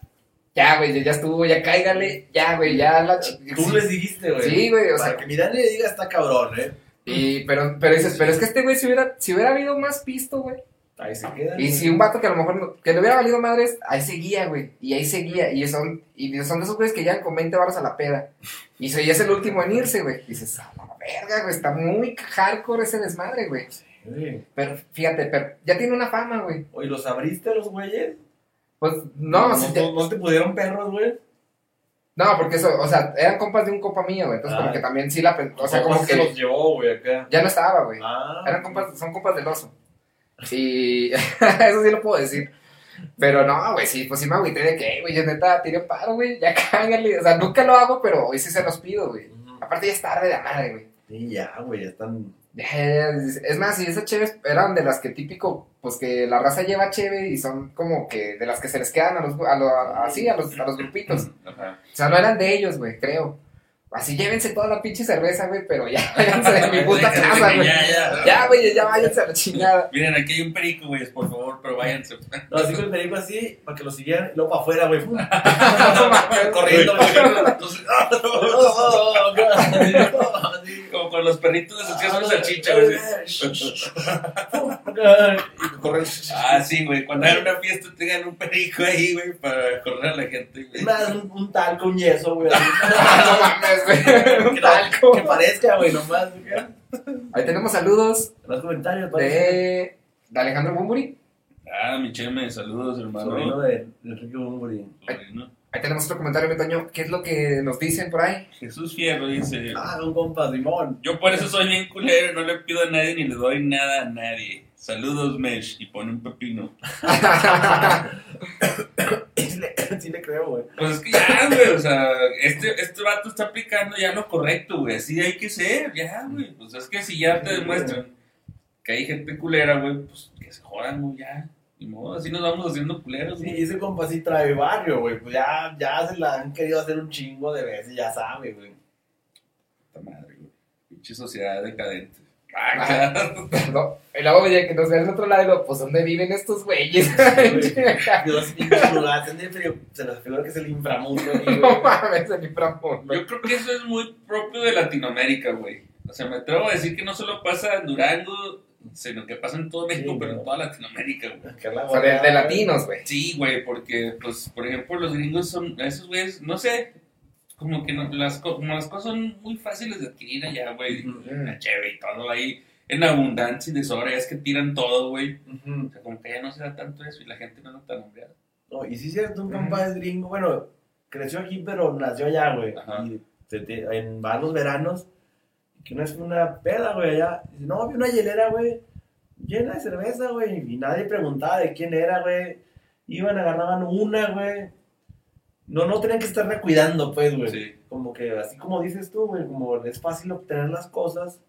ya, güey, ya estuvo, ya cáigale, ya, güey, ya la Tú sí. les dijiste, güey. Sí, güey, o Para sea, que mi Dani le diga está cabrón, ¿eh? y, pero, pero dices, pero es que este güey, si hubiera, si hubiera habido más pisto, güey. Ahí se queda. Y si un vato que a lo mejor no- que le hubiera valido madres, ahí seguía, güey. Y ahí seguía. Y son, y son de esos güeyes que llegan con 20 baros a la peda. Y soy es el último en irse, güey. Dices, a la verga, güey. Está muy hardcore ese desmadre, güey. Güey. Pero fíjate, pero ya tiene una fama, güey. Oye, ¿los abriste los güeyes? Pues no, no, si te- no, no te pudieron perros, güey. no, porque eso, o sea, eran compas de un copa mío, güey. Entonces, Ah. como que también sí la. O sea, ¿Cómo como se los que llevó, güey, acá? ya no estaba, güey. Ah. Eran compas, son compas del oso. Y eso sí lo puedo decir. Pero no, güey, sí, pues sí me agüité de que, "Ey, güey, ya neta, tire paro, güey, ya cángale. O sea, nunca lo hago, pero hoy sí se los pido, güey. Aparte ya es tarde de la madre, güey. Sí, ya, güey, ya están. Ya, ya, ya, Es más, y esas cheves eran de las que típico, pues que la raza lleva cheve y son como que de las que se les quedan a los, a lo- a- así, a los, a los grupitos. Ajá. O sea, no eran de ellos, güey, creo. Así llévense toda la pinche cerveza, güey, pero ya váyanse de mi puta casa, güey. Ya, ya. Ya, güey, ya váyanse a la chingada. Miren, aquí hay un perico, güey, por favor, pero váyanse. No, así con el perico así, para que lo siguieran, y luego para afuera, güey. Corriendo, güey. Como con los perritos de sus una salchicha, güey. Y correr. Ah, sí, güey. Cuando hay una fiesta, tengan un perico ahí, güey, para correr a la gente, güey. Más, un, un talco, un yeso, güey. No mames, güey. que, Un talco. que parezca, güey, nomás. güey. Ahí tenemos saludos los comentarios, de de Alejandro Bumburi. Ah, mi cheme, saludos, hermano. Sobrino de Enrique Bunbury. Sobrino. Ahí tenemos otro comentario, mi Toño. ¿Qué es lo que nos dicen por ahí? Jesús Fierro dice: Ah, un compa, Simón. Yo por eso soy bien culero, no le pido a nadie ni le doy nada a nadie. Saludos, Mesh, y pone un pepino. sí, le, sí le creo, güey. Pues es que ya, güey, o sea, este, este vato está aplicando ya lo correcto, güey. Así hay que ser, ya, güey. Pues es que si ya te demuestran que hay gente culera, güey, pues que se jodan, güey, ya. Ni modo, así nos vamos haciendo culeros, Sí, güey. ese compa sí trae barrio, güey. Pues ya, ya se la han querido hacer un chingo de veces, ya sabe, güey. Puta madre, güey. Pinche sociedad decadente. Ah, No, y luego oye, que nos ven al otro lado y digo, pues ¿dónde viven estos güeyes? Dios, pinche lugar, se les figura que es el inframundo, güey. no mames, el inframundo. Yo creo que eso es muy propio de Latinoamérica, güey. O sea, me atrevo a decir que no solo pasa en Durango, sino que pasa en todo México, Sí, pero en toda Latinoamérica, güey. O sea, de, de latinos, güey. Sí, güey, porque, pues, por ejemplo, los gringos son, esos güeyes, no sé, como que no- las, co- como las cosas son muy fáciles de adquirir allá, güey. Ujú. La cheve y todo ahí, en abundancia y desorden, es que tiran todo, güey. Ujú. O sea, como que ya no se da tanto eso y la gente no anda tan hambriada. No, y sí cierto, un compa es gringo, bueno, creció aquí, pero nació allá, güey. Ajá. Y se te- en, va a los veranos, que una vez una peda, güey, allá. Dice, no, vi una hielera, güey, llena de cerveza, güey. Y nadie preguntaba de quién era, güey. Iban, agarraban una, güey. No, no tenían que estarla cuidando, pues, güey. Sí. Como que, así como dices tú, güey, como es fácil obtener las cosas,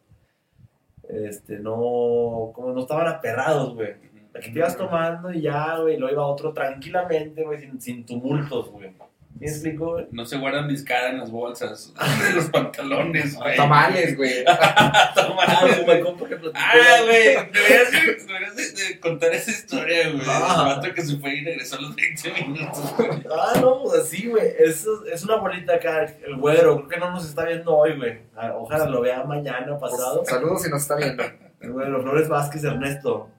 este, no, como no estaban aperrados, güey. Aquí te ibas tomando y ya, güey, lo iba otro tranquilamente, güey, sin, sin tumultos, güey. ¿Me explico, güey? No se guardan discada en las bolsas, en los pantalones, güey. Tamales, güey. Ah, Tamales, güey. que platicó. Ah, güey, deberías, deberías de, de contar esa historia, güey. Ah. El vato que se fue y regresó a los 20 minutos, güey. Ah, no, pues así, güey. Eso es una bolita acá, el güero. Creo que no nos está viendo hoy, güey. Ah, Ojalá lo vea mañana Pues, pasado. saludos si nos está viendo. El güero, Flores Vázquez Ernesto.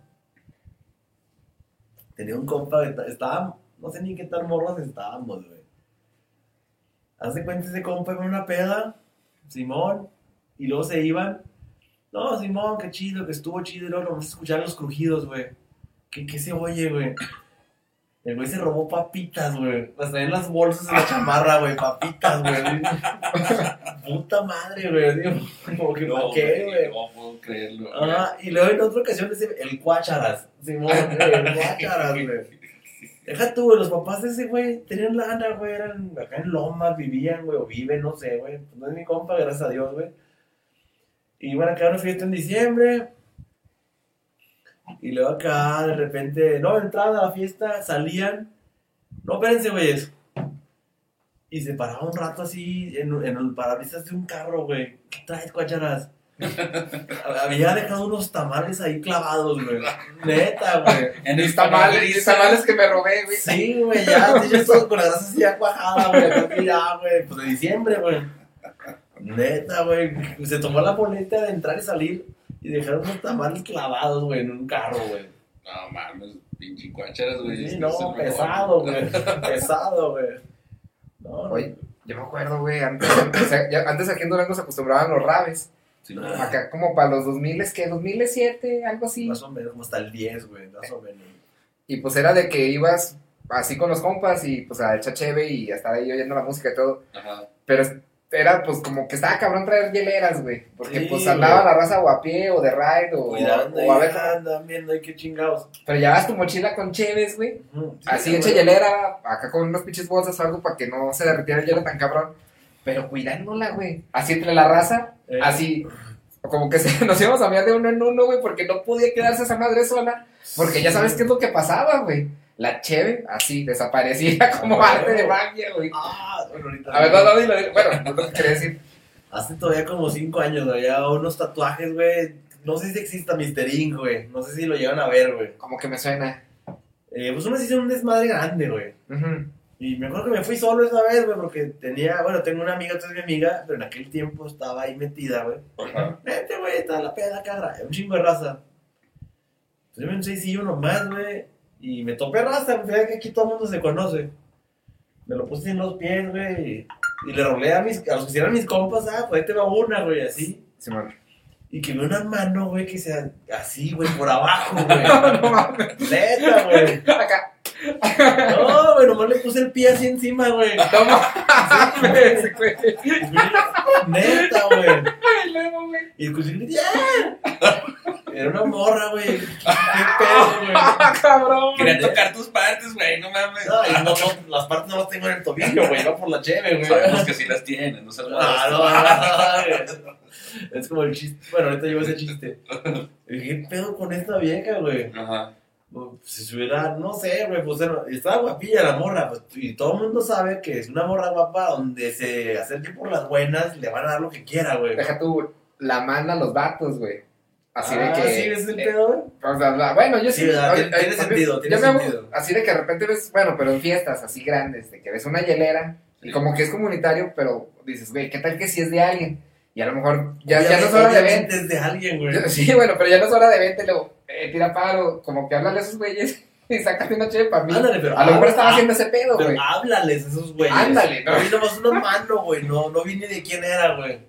Tenía un compa que ta- estaba, no sé ni qué tal morros estábamos, güey. Haz de cuenta ese compa en una peda, Simón, y luego se iban. No, Simón, qué chido, que estuvo chido, y luego vamos a escuchar los crujidos, güey. ¿Qué, ¿Qué se oye, güey? El güey se robó papitas, güey. Las en las bolsas de la chamarra, güey. Papitas, güey. Puta madre, güey. Como que, ¿para qué, güey? No puedo creerlo. Ah, y luego en otra ocasión ese, el cuácharas. Simón, güey, el cuácharas, güey. Deja tú, los papás de ese güey tenían lana, güey, eran acá en Lomas, vivían, güey, o viven, no sé, güey. Pues no es mi compa, gracias a Dios, güey. Y iban a una fiesta en diciembre. Y luego acá, de repente, no, entraban a la fiesta, salían. No, espérense, güeyes. Y se paraba un rato así en, en el parabrisas de un carro, güey. ¿Qué traes, cuácharas? Había dejado unos tamales ahí clavados, güey. Neta, güey. En Mis tamales, mis tamales que me robé, güey. Sí, güey, ya, sí, yo estoy con la grasa así ya cuajada, güey. Ya, güey, pues de diciembre, güey. Neta, güey. Se tomó la boleta de entrar y salir y dejaron unos tamales clavados, güey, en un carro, güey. No mames, pinche cuacharas, güey. Sí, no, pesado, güey. Pesado, güey. No, no. Oye, yo me acuerdo, güey, antes, ya- antes aquí en Durango se acostumbraban los rabes. Sí. Acá como para los 2000, es que 2007, algo así. Más o menos, como hasta el 10, güey, más o menos. Y pues era de que ibas así con los compas y pues a echar cheve y a estar ahí oyendo la música y todo. Ajá. Pero era pues como que estaba cabrón traer hieleras, güey. Porque Sí, pues andaba la raza o a pie o de ride o, Cuidando, o a ver. andan viendo, qué chingados. Pero llevabas tu mochila con cheves, güey. Sí, Así hecha hielera, acá con unas pinches bolsas o algo para que no se derritiera el hielo tan cabrón. Pero cuidándola, güey. Así entre la raza, Eh. así. Como que se, nos íbamos a mirar de uno en uno, güey, porque no podía quedarse esa madre sola. Porque ya sabes qué es lo que pasaba, güey. La cheve, así, desaparecía como Ah, arte de magia, güey. Ah, bueno, ahorita. A ver, no, no, dilo, dilo. Bueno, no que quería decir. Hace todavía como 5 años, había unos tatuajes, güey. No sé si exista Mr. Ink, güey. No sé si lo llevan a ver, güey. Como que me suena. Eh, pues uno se hizo un desmadre grande, güey. Ujú. Y me acuerdo que me fui solo esa vez, güey, porque tenía, bueno, tengo una amiga, otra es mi amiga, pero en aquel tiempo estaba ahí metida, güey. Vete, güey, está la peda, cara. Un chingo de raza. Pues yo me un sencillo nomás, güey. Y me topé raza, güey, que aquí todo el mundo se conoce. Me lo puse en los pies, güey. Y, y le rolé a, mis, a los que hicieran mis compas, ah, pues ahí te va una, güey, así. Simón. Y que ve una mano, güey, que sea así, güey, por abajo, güey. No mames. Neta, güey. Acá. No, güey, nomás le puse el pie así encima, güey. No mames, güey. Neta, güey. Ay, luego, güey. Y escuché, ¡ya! Era una morra, güey. ¿Qué pedo, güey? Ah, cabrón. Quería tocar tus partes, güey, no mames. No, y no, no, las partes no las tengo en el tobillo, güey, no por la cheve, güey. Sabemos que sí las tienen, no sabemos. Ah, no, no, no. Es como el chiste. Bueno, ahorita llevo ese chiste. Y dije, ¿Qué pedo con esta vieja, güey? Ajá. Pues, Si se hubiera, no sé, güey, pues estaba guapilla la morra. pues, y todo el mundo sabe que es una morra guapa donde se acerque por las buenas, le van a dar lo que quiera, güey. Deja tú, la manda a los vatos, güey. Así de Ah, que. sí, es el eh, pedo, güey. o sea, la- bueno, yo sí. Sí, oye, Tiene- tiene oye, sentido, tiene me sentido. Así de que de repente ves, bueno, pero en fiestas así grandes, de que ves una hielera y como que es comunitario, pero dices, güey, ¿qué tal que si es de alguien? Y a lo mejor ya, ya no es hora de venta. es de alguien, güey. Sí, bueno, pero ya no es hora de venta, y luego, eh, tira paro, como que háblale a esos güeyes y sácate una chévere para mí. Ándale, pero a lo mejor estaba haciendo ese pedo, Pero güey. háblales a esos güeyes. Ándale, no. no. vi nomás una mano, güey. No, no vi ni de quién era, güey.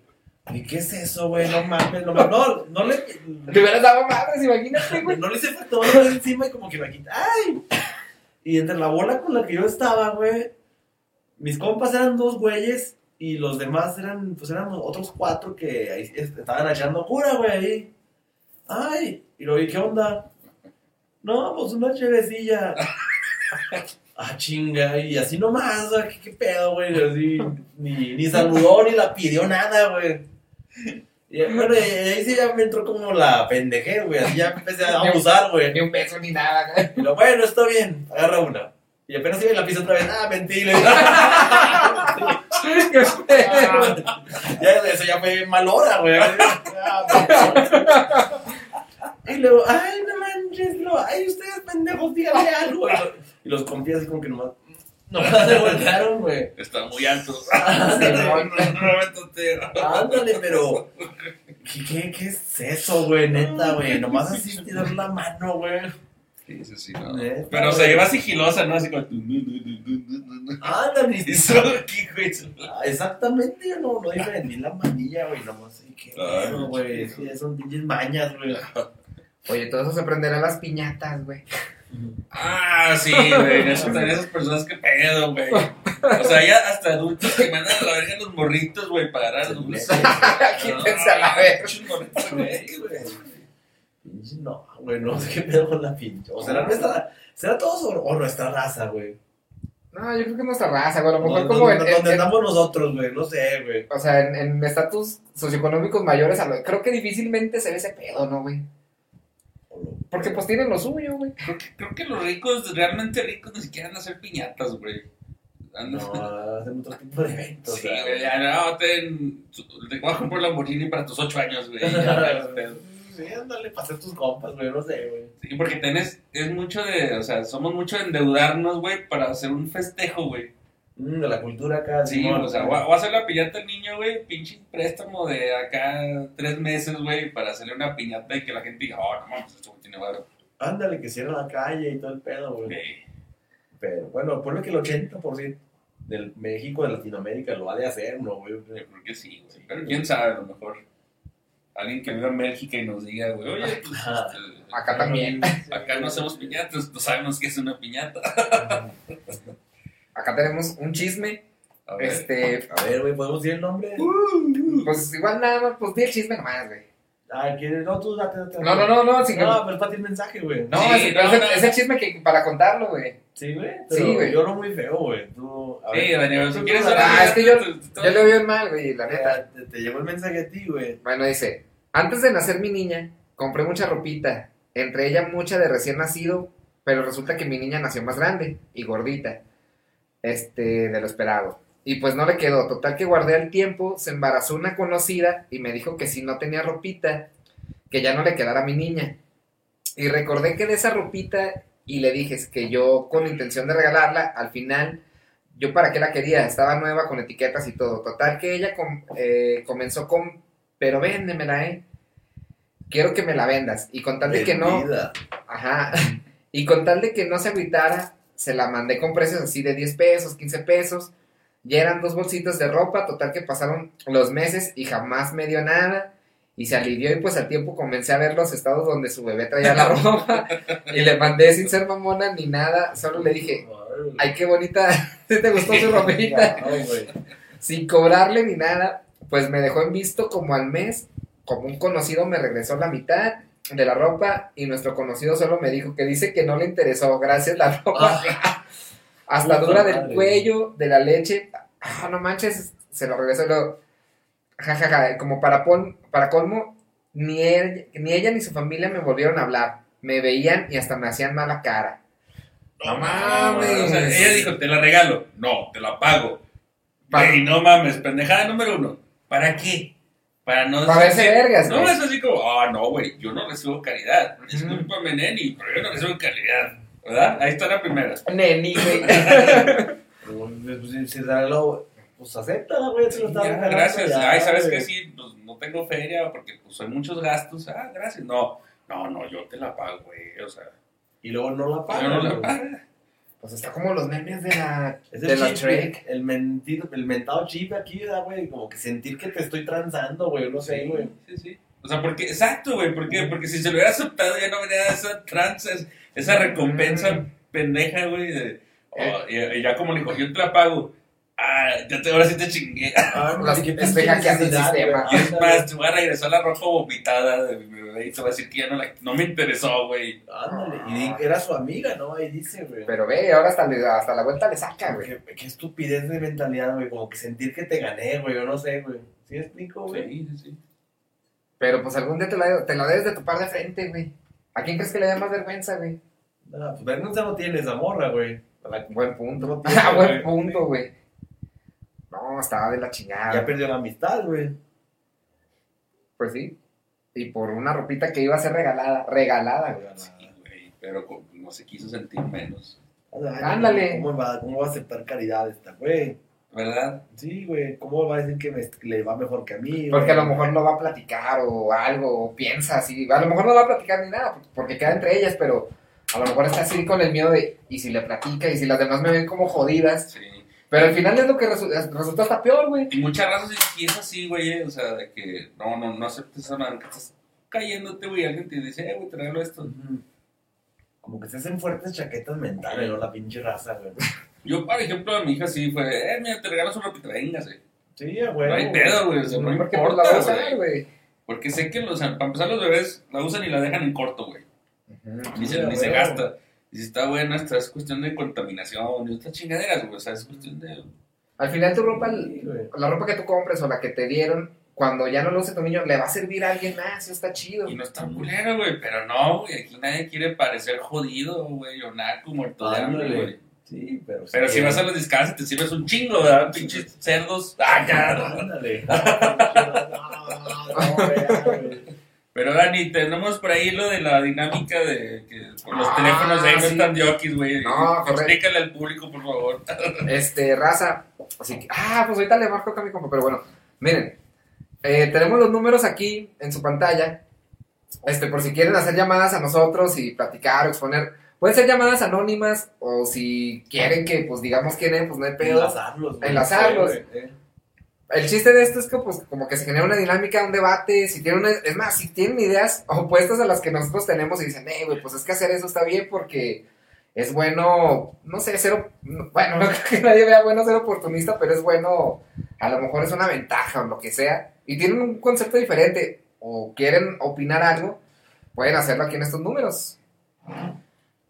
¿Y qué es eso, güey? No mames, no mames. No, no le. Te hubieras dado madres, imagínate, güey. No le hice factor de encima y como que me quita. ¡Ay! Y entre la bola con la que yo estaba, güey. Mis compas eran dos güeyes y los demás eran, pues eran otros cuatro que ahí estaban echando cura, güey, ahí. ¡Ay! Y lo vi, ¿qué onda? No, pues una chevecilla. Ah, chinga, y así nomás, ¿qué, qué pedo, güey? Así, ni, ni saludó, ni la pidió nada, güey. Y bueno, y ahí sí ya me entró como la pendejez, güey, así ya empecé a abusar, güey. Ni un beso ni nada, güey. Y lo, bueno, está bien, agarra una. Y apenas iba en la pista otra vez, ah, mentira. Qué pedo. ya, eso ya fue mal hora, güey. y luego, ay, no manches, no, ay, ustedes pendejos, díganle algo. Y, lo- y los confías así como que nomás, nomás se voltearon, güey. Están muy altos. Ah. Normalmente Ándale, pero. ¿qué, qué, qué es eso, güey? Neta, güey. Nomás así tirar la mano, güey. Sí, sí, sí, no. Neta, Pero se güey. lleva sigilosa, ¿no? Así como. Ándale. Y solo aquí, güey. Ah, Exactamente, yo no, no diferencié la manilla, güey. Nomás así Bueno, güey. Que son pinches mañas, güey. Oye, todo eso se aprenderá en las piñatas, güey. Ah, sí, güey. Eso también esas personas que pedo, güey. O sea, ya hasta adultos que mandan a la verga los morritos, güey, para agarrar dulces. Quítense a la verga. Güey. Pinche No, güey, no sé qué pedo con la pinche. O será nuestra. ¿Será todos o, o nuestra raza, güey? No, yo creo que es nuestra raza, güey. A lo mejor como en, donde en- en- andamos nosotros, güey. No sé, güey. o sea, en- en estatus socioeconómicos mayores, a lo- creo que difícilmente se ve ese pedo, ¿no, güey? Porque pues tienen lo suyo, güey. Creo que, creo que los ricos, realmente ricos, ni siquiera van a hacer piñatas, güey. Andan- No, hacen otro tipo de eventos. Sí, güey, ya no, ten, te voy a comprar Lamborghini para tus ocho años, güey. Sí, ándale, para hacer tus compas, güey, no sé, güey. Sí, porque tenés, es mucho de, o sea, somos mucho de endeudarnos, güey, para hacer un festejo, güey. Mm, de la cultura acá. Sí, o sea, voy a, voy a hacer la piñata al niño, güey, pinche préstamo de acá tres meses, güey, para hacerle una piñata y que la gente diga, oh, no mames, Ándale, que cierra la calle y todo el pedo, güey. Sí. Pero bueno, ponle que el 80% del México, de Latinoamérica, lo ha de hacer, ¿no, güey? Yo creo que sí, güey. Pero quién sabe, a lo mejor. Alguien que viva en Bélgica y nos diga, güey, oye, pues, este, Acá también. acá no hacemos piñatas, no sabemos qué es una piñata. Acá tenemos un chisme. A ver. Este, A ver, güey, ¿podemos decir el nombre? pues igual nada más, pues di el chisme nomás, güey. Ay, ¿quieres? No, tú date, date. No, no, no, no, sí, No, no, pero es para ti el mensaje, güey. no, Sí, es, no, no. es el chisme que para contarlo, güey. Sí, güey. Sí, güey. Yo lo muy feo, güey. Tú, a Sí, ver, Daniel, si quieres hablar Ah, es que yo- Yo le veo mal, güey, la neta. Te, te llegó el mensaje a ti, güey. Bueno, dice, antes de nacer mi niña, compré mucha ropita, entre ella mucha de recién nacido, pero resulta que mi niña nació más grande y gordita, este, de lo esperado. Y pues no le quedó, total que guardé el tiempo, se embarazó una conocida y me dijo que si no tenía ropita, que ya no le quedara a mi niña. Y recordé que de esa ropita, y le dije que yo con intención de regalarla, al final, yo para qué la quería, estaba nueva con etiquetas y todo. Total que ella com- eh, comenzó con, pero véndemela, eh. Quiero que me la vendas. Y con tal de que no, ajá, y con tal de que no se agüitara, se la mandé con precios así de 10 pesos, 15 pesos. Ya eran dos bolsitas de ropa, total que pasaron los meses y jamás me dio nada. Y se alivió y pues al tiempo comencé a ver los estados donde su bebé traía la ropa y le mandé sin ser mamona ni nada, solo le dije, ay qué bonita, ¿sí ¿te gustó su ropita? Sin cobrarle ni nada, pues me dejó en visto como al mes, como un conocido me regresó la mitad de la ropa y nuestro conocido solo me dijo que dice que no le interesó, gracias la ropa. Hasta dura del madre. cuello, de la leche. Ah, no manches, se lo regresó y luego, jajaja, como para, pon- para colmo, ni ella, ni ella ni su familia me volvieron a hablar. Me veían y hasta me hacían mala cara. No mames. O sea, ella dijo, te la regalo. No, te la pago. Pa- Ey, no mames, pendejada número uno. ¿Para qué? Para no Para verse vergas, No, güey. es así como, ah, no, güey, yo no recibo caridad. Discúlpame, neni, pero yo no recibo caridad. ¿Verdad? Ahí está la primera. Neni, güey. Pero, pues, si, si regaló, pues acéptala, güey. Se lo está Ya, regalando, gracias. ya, Ay, ¿sabes qué? Sí, pues no tengo feria porque pues hay muchos gastos. Ah, gracias. No, no, no, yo te la pago, güey. O sea, Y luego no la pagan. no la pago. Pues está como los memes de la, Es de el la Shrek. el mentido, el mentado chip aquí, ¿verdad, güey? Como que sentir que te estoy transando, güey, no sé, güey. Sí, sí. O sea, porque, exacto, güey, ¿por qué? Porque si se lo hubiera aceptado ya no venía esa trans, es- esa recompensa pendeja, güey, de, oh, y, y ya como le dijo, yo te la pago, ah, ya te, ahora sí te chingué, Ah, Las- ¿qué estoy pinche hackeando el sistema. y es más, te voy a regresar la ropa vomitada de mi bebé y te voy a decir que ya no, la, no me interesó, güey, Ándale, y di- era su amiga, ¿no? Ahí dice, güey. Pero ve, ahora hasta, le- hasta la vuelta le saca, güey. Qué, qué estupidez de mentalidad, güey. Como que sentir que te gané, güey. Yo no sé, güey. ¿Sí me explico, güey? sí, sí, sí. Pero pues algún día te la, te la debes de topar de frente, güey. ¿A quién crees que le da más vergüenza, güey? No, pues vergüenza no tiene esa morra, güey. La- Buen punto. No tiene, Ah, buen güey. punto, güey. No, estaba de la Ya chingada. perdió la amistad, güey. Pues sí. Y por una ropita que iba a ser regalada. Regalada, güey. Sí, güey, pero no se quiso sentir menos, Ándale. ¿Cómo va, ¿Cómo va a aceptar caridad esta, güey? ¿Verdad? Sí, güey. ¿Cómo va a decir que me- le va mejor que a mí? Porque a lo mejor no va a platicar o algo, o piensa así. A lo mejor no va a platicar ni nada, porque queda entre ellas, pero a lo mejor está así con el miedo de, y si le platica, y si las demás me ven como jodidas. Sí. Pero al final es lo que resu- resulta hasta peor, güey. Y muchas razas sí es así, güey, eh, o sea, de que no, no, no aceptes esa madre, que estás cayéndote, güey, alguien te dice, eh, güey, te regalo esto. Como que se hacen fuertes chaquetas mentales, ¿no? La pinche raza, güey. Yo, por ejemplo, a mi hija sí fue, eh, mira, te regalo su ropita, véngase. Sí, güey. no hay pedo, güey, o sea, no la importa, güey. Porque sé que, los, para empezar, los bebés la usan y la dejan en corto, güey. Ni, se, ni se gasta. Y si está buena, esta es cuestión de contaminación y otras chingaderas, güey, o sea, es cuestión de... Al final tu ropa, la ropa que tú compres o la que te dieron, cuando ya no lo use tu niño, le va a servir a alguien más, eso está chido. Y no está culero, güey, pero no, güey, aquí nadie quiere parecer jodido, güey, o naco, muerto de hambre, güey. Sí, pero... Pero si vas a los descansos te sirves un chingo, ¿verdad? Pinches cerdos. Ah. Ándale. Pero Dani, tenemos por ahí lo de la dinámica de que con los teléfonos de ahí no están jockeys, güey. No. Explícale al público, por favor. Este, raza. Así que, ah, pues ahorita le marco acá a mi compa, pero bueno, miren, eh, tenemos los números aquí en su pantalla. Este, por si quieren hacer llamadas a nosotros y platicar o exponer. Pueden ser llamadas anónimas o si quieren que, pues, digamos quién es, pues no hay pedo. Enlazarlos, güey. Enlazarlos. Güey. El chiste de esto es que, pues, como que se genera una dinámica, un debate. Si tienen, una- es más, si tienen ideas opuestas a las que nosotros tenemos y dicen, eh, güey, pues es que hacer eso está bien porque es bueno, no sé, ser, bueno, no creo que nadie vea bueno ser oportunista, pero es bueno, a lo mejor es una ventaja o lo que sea. Y tienen un concepto diferente o quieren opinar algo, pueden hacerlo aquí en estos números.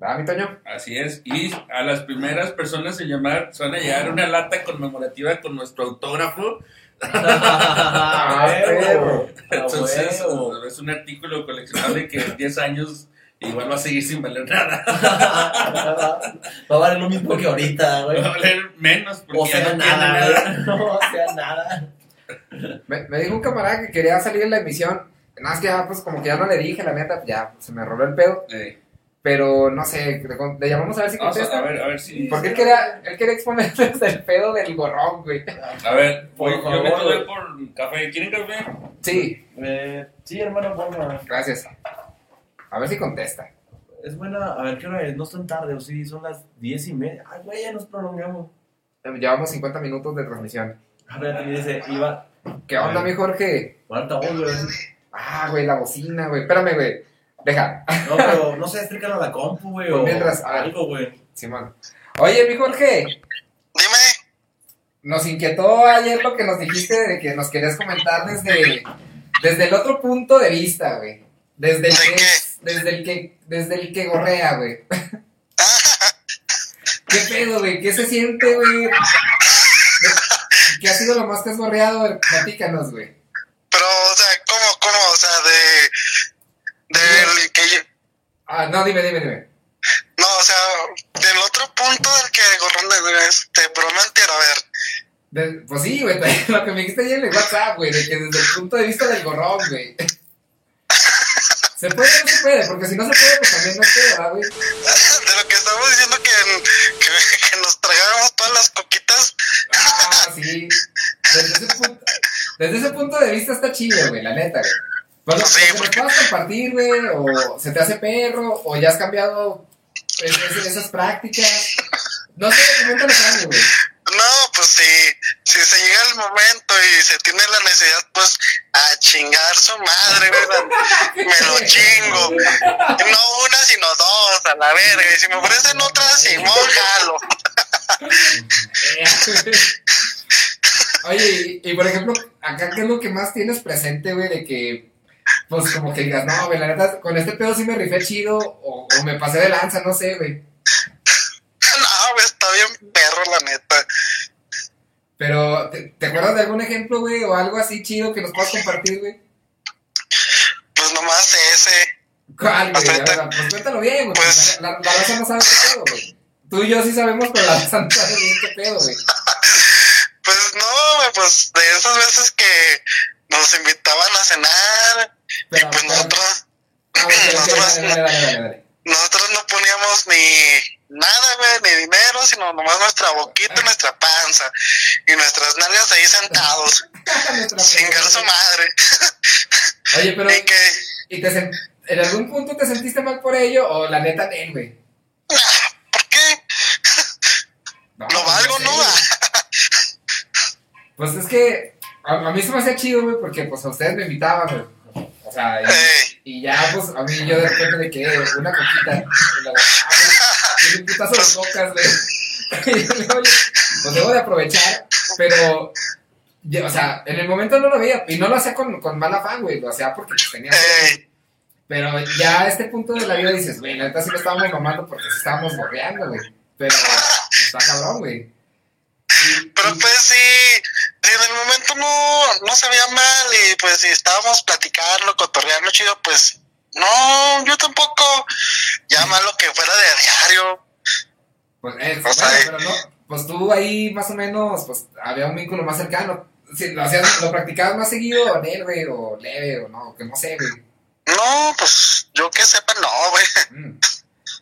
¿Verdad, mi Toño? Así es. Y a las primeras personas en llamar, se van a llegar una lata conmemorativa con nuestro autógrafo. Ah. Entonces, Ah, es un artículo coleccionable que en 10 años igual va a seguir sin valer nada. Va a valer lo mismo que ahorita, güey. Va a valer menos porque O ya sea, no tiene nada, nada. No, o sea, nada. Me, me dijo un camarada que quería salir en la emisión. Nada más que ya, pues como que ya no le dije, la neta, ya se me roló el pedo. Eh, Pero no sé, le, le llamamos a ver si contesta. a, a ver, a ver si. Porque él quería, él quería exponer desde el pedo del gorrón, güey. A ver, Por voy- yo me tuve por café. ¿Quieren café? Sí, Eh, sí, hermano, ponga. gracias. A ver si contesta. Es buena. A ver, ¿qué hora es? No es tan tarde, o sí, son las diez y media. Ay, güey, ya nos prolongamos. Llevamos 50 minutos de transmisión. A ver, dice, iba. ¿Qué onda, mi Jorge? Ahorita voy, güey. Ah, güey, la bocina, güey. Espérame, güey. Deja. No, pero no sé, acércalo a la compu, güey, o Mientras, a algo, güey. Simón. Oye, mi Jorge, Dime, nos inquietó ayer lo que nos dijiste de que nos querías comentar desde, desde el otro punto de vista, güey. Desde el ¿De que, desde el que, desde el que gorrea, güey. ¿Qué pedo, güey? ¿Qué se siente, güey? ¿Qué ha sido lo más que has gorreado? Platícanos, güey. pero, o sea, ¿cómo, cómo? O sea, de. Del que. Ah, no, dime, dime, dime. No, o sea, del otro punto del que gorrón de este, entiendo, a ver. Pues sí, güey, lo que me dijiste ayer en el WhatsApp, güey, de que desde el punto de vista del gorrón, güey. ¿Se puede o no se puede? Porque si no se puede, pues también no se puede, ¿verdad, güey? De lo que estamos diciendo que, que, que nos tragábamos todas las coquitas. Ah, sí. Desde ese punto, desde ese punto de vista está chido, güey, la neta, güey. Bueno, Sí, porque- puedas compartir, güey, o se te hace perro, o ya has cambiado es- es- esas prácticas. No sé, coméntanos algo, güey. No, pues si, si se llega el momento y se tiene la necesidad, pues a chingar su madre, güey. Me lo chingo. No una, sino dos, a la verga. Y si me ofrecen otra, Simón, jalo. Oye, y, y, por ejemplo, acá, ¿qué es lo que más tienes presente, güey? De que, pues como que digas, no, güey, la neta, con este pedo sí me rifé chido, o, o me pasé de lanza, no sé, güey. No, güey, está bien perro, la neta. Pero, ¿te, te acuerdas de algún ejemplo, güey? O algo así chido que nos puedas compartir, güey. Pues nomás ese. ¿Cuál, güey? Hasta A ahorita- ver, Pues cuéntalo bien, güey. Pues- La, la raza no sabe qué pedo, güey. Tú y yo sí sabemos, pero la raza no sabe bien qué pedo, güey. Pues no, güey, pues de esas veces que nos invitaban a cenar, Pero, pues nosotros, nosotros- nosotros no poníamos ni nada, güey, ni dinero, sino nomás nuestra boquita, y nuestra panza y nuestras nalgas ahí sentados, Nuestra chingar su madre. Oye, pero, Y que, ¿y te sen- en algún punto te sentiste mal por ello? O la neta, él, güey. ¿por qué? No, Lo pues, valgo, ¿no? Pues es que a, a mí se me hacía chido, güey, porque pues a ustedes me invitaban, güey. O sea, y, ya, pues a mí yo de repente de que una coquita. Y tiene un putazo de cocas, güey. Y yo le digo, oye, pues debo de aprovechar, pero. o sea, en el momento no lo veía, y no lo hacía con, con mala fan, güey, lo hacía porque pues, tenía. Pero ya a este punto de la vida dices, güey, la neta sí lo estábamos mamando porque sí estábamos borreando, güey. Pero está cabrón, güey. Pero pues sí, en el momento no, no se veía mal y pues si estábamos platicando, cotorreando chido, pues no, yo tampoco, ya malo que fuera de diario. Pues, eh, O sea, bueno, pero no, pues tú ahí más o menos, pues había un vínculo más cercano. Si lo hacías, lo practicabas más seguido él, güey, o leve, o no, que no sé, güey. No, pues yo que sepa, no, güey. Mm.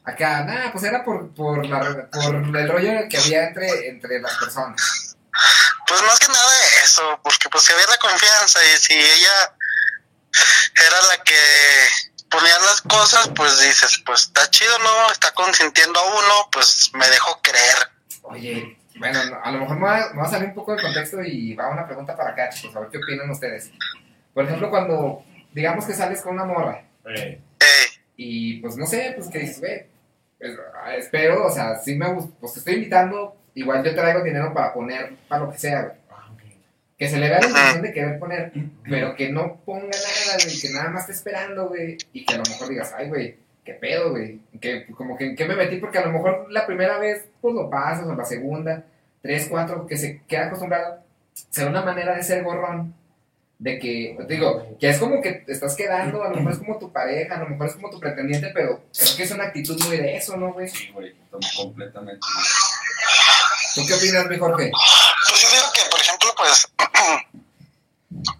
Acá, nada, pues era por, por, la, por el rollo que había entre, entre las personas. Pues más que nada eso, porque pues había la confianza y si ella era la que ponía las cosas, pues dices, pues está chido, ¿no? Está consintiendo a uno, pues me dejo creer. Oye, bueno, no, a lo mejor me va, me va a salir un poco del contexto y va una pregunta para acá, chicos, a ver qué opinan ustedes. Por ejemplo, cuando, digamos que sales con una morra, y pues no sé, pues que dices, güey, pues, ah, espero, o sea, si me gusta, pues te estoy invitando, igual yo traigo dinero para poner, para lo que sea, güey. ah. Que se le vea la intención de querer poner, pero que no ponga nada, güey, que nada más esté esperando, güey, y que a lo mejor digas, ay, güey, qué pedo, güey, que como que en qué me metí, porque a lo mejor la primera vez, pues lo pasas, o la segunda, tres, cuatro, que se queda acostumbrado, será una manera de ser gorrón, de que, digo, que es como que te estás quedando, a lo mejor es como tu pareja, a lo mejor es como tu pretendiente, pero creo que es una actitud muy de eso, ¿no, güey? Sí, güey, completamente. ¿Tú qué opinas, mi Jorge? pues yo digo que, por ejemplo, pues,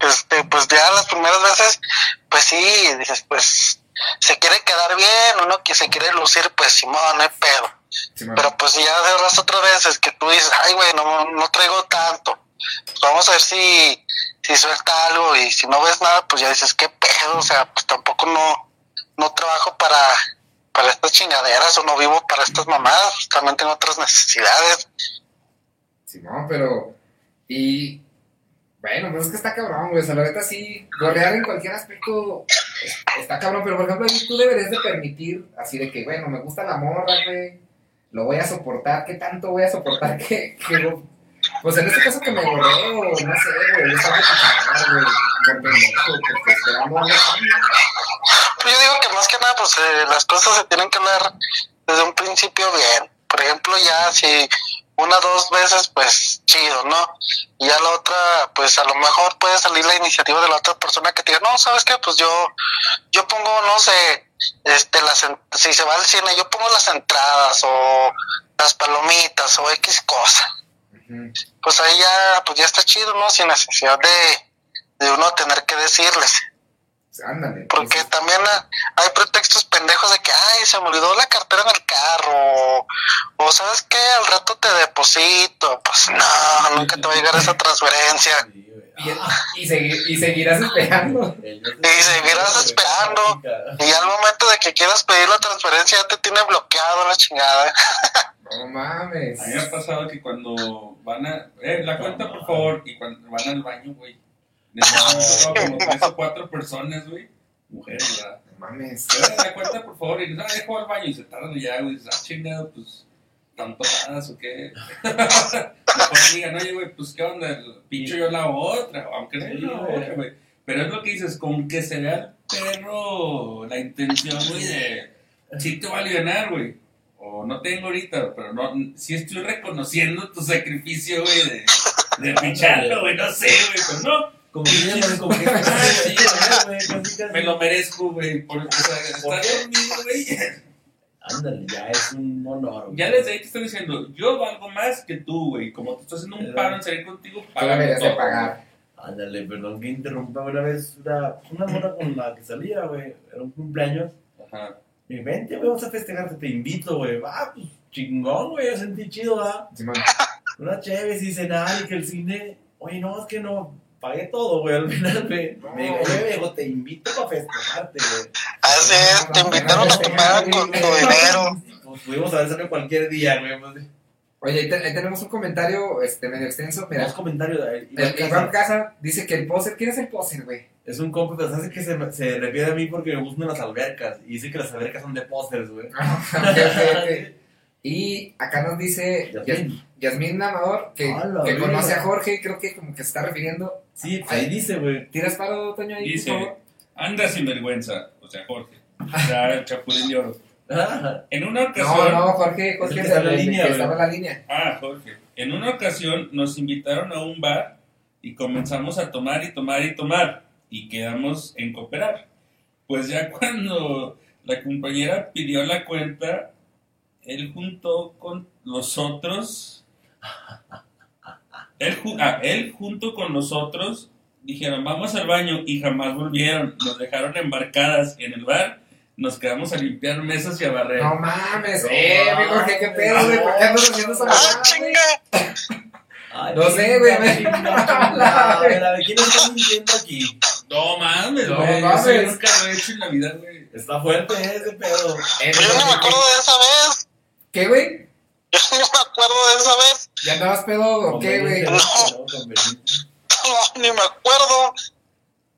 este, pues ya las primeras veces, pues sí, dices, pues se quiere quedar bien, uno que se quiere lucir, pues Simón, no hay pedo. Pero pues ya de las otras veces que tú dices, ay, güey, no, no traigo tanto, pues vamos a ver si, si suelta algo y si no ves nada, pues ya dices, qué pedo, o sea, pues tampoco no, no trabajo para, para estas chingaderas o no vivo para estas mamadas, pues también tengo otras necesidades. Simón, pero. Y. Bueno, pues es que está cabrón, güey. O sea, la neta sí, gorrear en cualquier aspecto es- está cabrón. Pero, por ejemplo, tú deberías de permitir, así de que, bueno, me gusta la morra, güey. Lo voy a soportar. ¿Qué tanto voy a soportar que, que lo- Pues en este caso que me gorreo, no sé, güey. Yo estaba de güey. Por porque esperando algo yo digo que más que nada, pues eh, las cosas se tienen que hablar desde un principio bien. Por ejemplo, ya si una dos veces, pues chido, ¿no? Y ya la otra, pues a lo mejor puede salir la iniciativa de la otra persona que te diga, no, ¿sabes qué? Pues yo, yo pongo, no sé, este, las, si se va al cine, yo pongo las entradas o las palomitas o X cosa. Pues ahí ya, pues ya está chido, ¿no? Sin necesidad de, de uno tener que decirles. Ándale. Porque también ah, hay pretextos pendejos de que, ay, se me olvidó la cartera en el carro. O, ¿sabes qué? Al rato te deposito. Pues no, nunca te va a llegar esa transferencia. Y, Ah, y, segui- y seguirás esperando. Y seguirás esperando. Y al momento de que quieras pedir la transferencia ya te tiene bloqueado la chingada. No mames. A mí me ha pasado que cuando van a. Eh, la cuenta, por favor. Y cuando van al baño, güey. Necesito como tres o cuatro personas, güey. Mujeres, ¿verdad? No mames. Pero la cuenta, por favor. Y no, dejo al baño. Y se tardan ya, güey. Dices, ah, chingado, pues. ¿Están tomadas o qué? Mejor digan, oye, güey, pues qué onda. Pincho yo la otra. Aunque no la otra, güey. Pero es lo que dices, con que se vea el perro la intención, güey, de. Sí te va a aliviar, güey. O no tengo ahorita, pero no, sí estoy reconociendo tu sacrificio, güey, de, de pincharlo, güey, no sé, güey, pero no, Como que ya no como que Ah, sí, güey, me lo merezco, güey, por, o sea, estar ¿Por qué? conmigo, güey. Ándale, ya es un honor. güey. Ya desde ahí te están diciendo, yo valgo más que tú, güey, como te estoy haciendo un paro en salir contigo, págame todo. pagar. Ándale, perdón que interrumpa una vez. Una, una mona con la que salía, güey. Era un cumpleaños. Ajá. Y vente, güey, vamos a festejarte, te invito, güey. Va, pues chingón, güey, yo sentí chido, ¿verdad? Simón. Una chévere y cenar y que el cine. Oye, no, es que no. Pagué todo, güey, al final, güey. Me dijo, te invito para festejarte, güey. Así es, te invitaron a tomar con tu dinero. Pues pudimos haber salido cualquier día, güey. Pues, Oye, ahí, te- ahí tenemos un comentario este, medio extenso. Mira, Dos comentarios. eh, el, Iván Iván Casa. Casa dice que el poser. ¿Quién es el poser, güey? Es un compa, pero sabes que se, me- se refiere a mí porque me gustan las albercas. Y dice que las albercas son de pósters, güey. Ok, ok, ok. Y acá nos dice Yas- Yasmín. Yasmín Amador que, Hola, que conoce a Jorge. Creo que como que se está refiriendo. Sí, ahí dice, güey. ¿Tiras paro, Toño, ahí, Dice, por favor? anda sin vergüenza, o sea, Jorge, o sea, el chapulín de oro. Ah, En una No, ocasión... no, Jorge, Es Jorge que es la línea, estaba la línea. Ah, Jorge. En una ocasión nos invitaron a un bar y comenzamos a tomar y tomar y tomar y quedamos en cooperar. Pues ya cuando la compañera pidió la cuenta, él junto con los otros, él, ah, él junto con los otros dijeron vamos al baño y jamás volvieron. Nos dejaron embarcadas en el bar, nos quedamos a limpiar mesas y a barrer. No mames, No eh, mi Jorge, qué pedo, güey. ¿Por qué andas haciendo esa ¡Ah, mamada, güey? chinga! ay, No sé, güey, a ver. A ver, a ver, ¿quién está mintiendo aquí? No mames, No güey. mames. Yo nunca lo he hecho en la vida, güey. Está fuerte ese pedo. Eh, Pero yo no me acuerdo de esa vez. ¿Qué, güey? Yo no me acuerdo de esa vez. ¿Ya andabas pedo o qué, güey? ¿no? No, ni me acuerdo.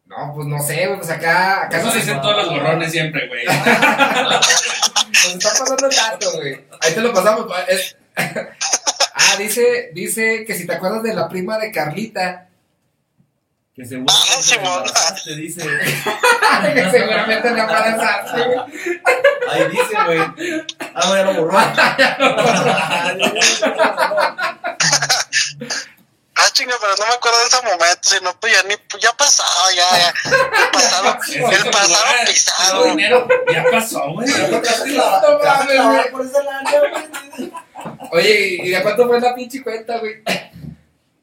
No, pues no sé, güey. Pues acá, acá Eso nos, dicen todos los gorrones siempre, güey. nos está pasando el dato, güey. Ahí te lo pasamos. es- ah, dice, dice que si te acuerdas de la prima de Carlita, Que seguramente Ah, te dice. que seguramente me embarazaste, güey. Ahí dice, güey. Ah, no, ya lo borró. Ah, chinga, pero no me acuerdo de ese momento. Si no, pues ya ni. pues ya pasado, ya, ya. Pasado, el pasado pisado. dinero ya pasó, güey. Oye, ¿y de cuánto fue la pinche cuenta, güey?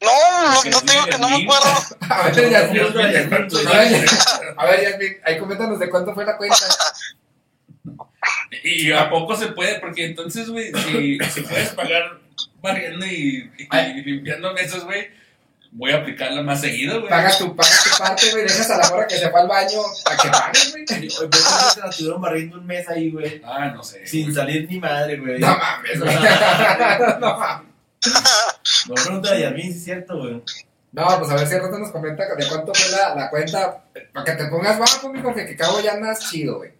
No, no, no te digo que no me acuerdo. A ver, Yasmin. Ya cuánto A ya. ver, a ver, Yasmin, ahí coméntanos de cuánto fue la cuenta. Y a poco se puede, porque entonces, güey, si, si puedes pagar barriendo y, y- y limpiando mesas, güey, voy a aplicarla más seguido, güey. Pagas tu, pagas tu parte, güey. Dejas a la hora que se fue al baño para que pagues, güey. ¿cómo se la tuvieron barriendo un mes ahí, güey? Ah, no sé. Sin salir ni madre, güey. No mames, güey. No mames. No, pregúntale a Yasmin, si es cierto, güey. No, pues a ver si el rato nos comenta de cuánto fue la, la cuenta. Para que te pongas bajo, mijo, que, que cabo ya andas chido, güey.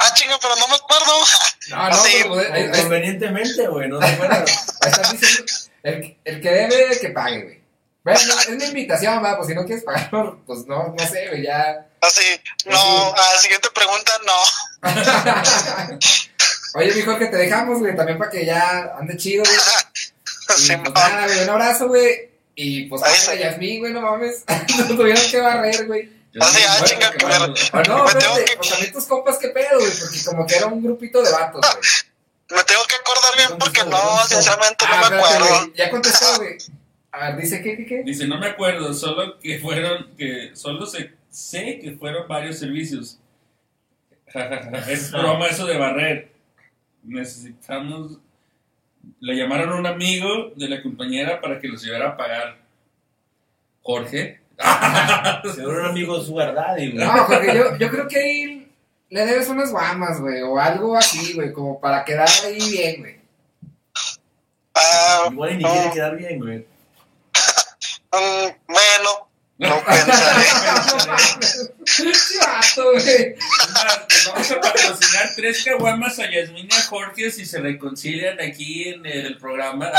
Ah, chinga, pero no me acuerdo. No, no, Sí. pero, pues, ahí, ahí- Convenientemente, güey, no te acuerdas. ahí estás diciendo. El, el que debe, que pague, güey. Bueno, es mi invitación, va, pues si no quieres pagarlo, pues no, no sé, güey, ya. Así, no, a la siguiente pregunta, no. Oye, mijo, que te dejamos, güey, también para que ya ande chido, güey. Sí, pues no. nada, güey, un abrazo, güey. Y pues, Ahí ay, está. Yasmín, güey, no mames. Nos tuvieron que barrer, güey. Ah, sí, no ah, me acuerdo. que O no, Me tengo que- pues también tus compas, qué pedo, güey, porque como que era un grupito de vatos, güey. Me tengo que acordar bien porque ¿Dónde está, no, sinceramente Ah, no me espérate, acuerdo. güey, Ya contestó, güey. A ver, dice, ¿qué, qué, qué? Dice, no me acuerdo, solo que fueron, que solo sé, sé que fueron varios servicios. es broma eso de barrer. Necesitamos... Le llamaron a un amigo de la compañera para que los llevara a pagar. Jorge. Seguro un amigo su verdad, güey. No, porque yo, yo creo que ahí le debes unas guamas, güey, o algo así, güey, como para quedar ahí bien, güey. Ah, Igual y ni no. quiere quedar bien, güey. mm, bueno, no pensaré. Sí, vato, güey. Vamos a patrocinar tres caguamas a Yasmín y a Jorge si se reconcilian aquí en el programa.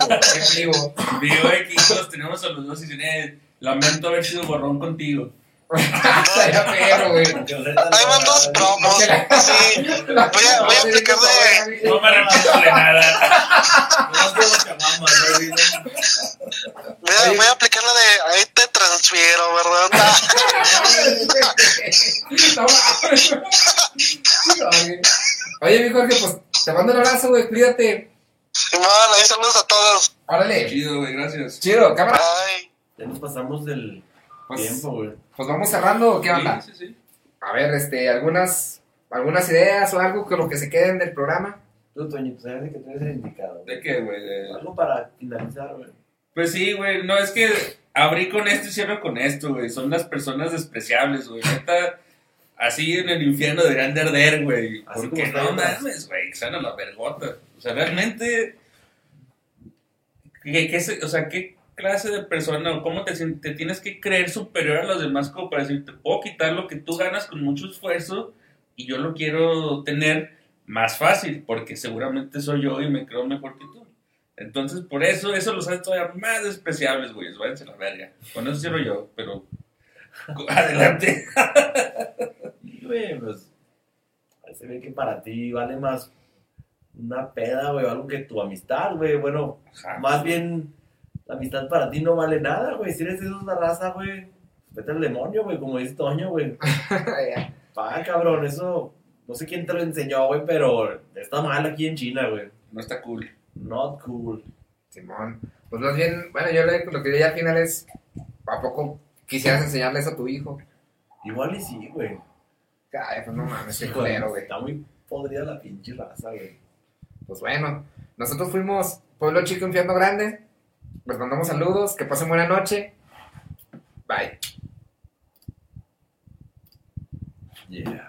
En vivo. Vivo aquí los tenemos a los dos y tiene lamento haber sido borrón contigo. Perro, güey. Ahí van dos promos. Sí, voy a, voy a aplicar de. No me arrepiento de nada. No chamamas, güey. Voy a, voy a aplicar la de. Ahí te transfiero, ¿verdad? Oye, mi Jorge, pues te mando un abrazo, güey, cuídate. Simón, ahí saludos a todos. Órale. Chido, güey, gracias. Chido, cámara. Bye. Ya nos pasamos del Pues, tiempo, güey. pues vamos cerrando, ¿o ¿qué onda? Sí, sí, sí. A ver, este, algunas, algunas ideas o algo con lo que se queden del programa. Tú, Toñito, sabes que tú eres el indicado. ¿De qué, güey? De- Algo para finalizar, güey. Pues sí, güey. No, es que abrí con esto y cierro con esto, güey. Son las personas despreciables, güey. Neta, así en el infierno deberían de arder, güey. Porque no mames, güey. Que sean a la vergota. O sea, realmente. ¿qué, o sea, ¿qué clase de persona o cómo te, sien- te tienes que creer superior a los demás como para decir, te puedo quitar lo que tú ganas con mucho esfuerzo y yo lo quiero tener más fácil porque seguramente soy yo y me creo mejor que tú? Entonces, por eso, eso los hace todavía más despreciables, güey. Váyanse a la verga. Con eso cierro yo, pero. Adelante. Y, güey, pues. Se ve que para ti vale más una peda, güey, o algo que tu amistad, güey. Bueno, Ajá. más bien, la amistad para ti no vale nada, güey. Si eres de de raza, güey, vete al demonio, güey, como dice Toño, güey. Ya. Pa, cabrón, eso. No sé quién te lo enseñó, güey, pero está mal aquí en China, güey. No está cool. Not cool. Simón. Pues más bien, bueno, yo le- lo que diría al final es, ¿a poco quisieras enseñarle eso a tu hijo? Igual y sí, güey. Ay, pues no mames, qué culero, güey. Está muy podrida la pinche raza, güey. Pues bueno, nosotros fuimos Pueblo Chico Infierno Grande. Les mandamos saludos, que pasen buena noche. Bye. Yeah.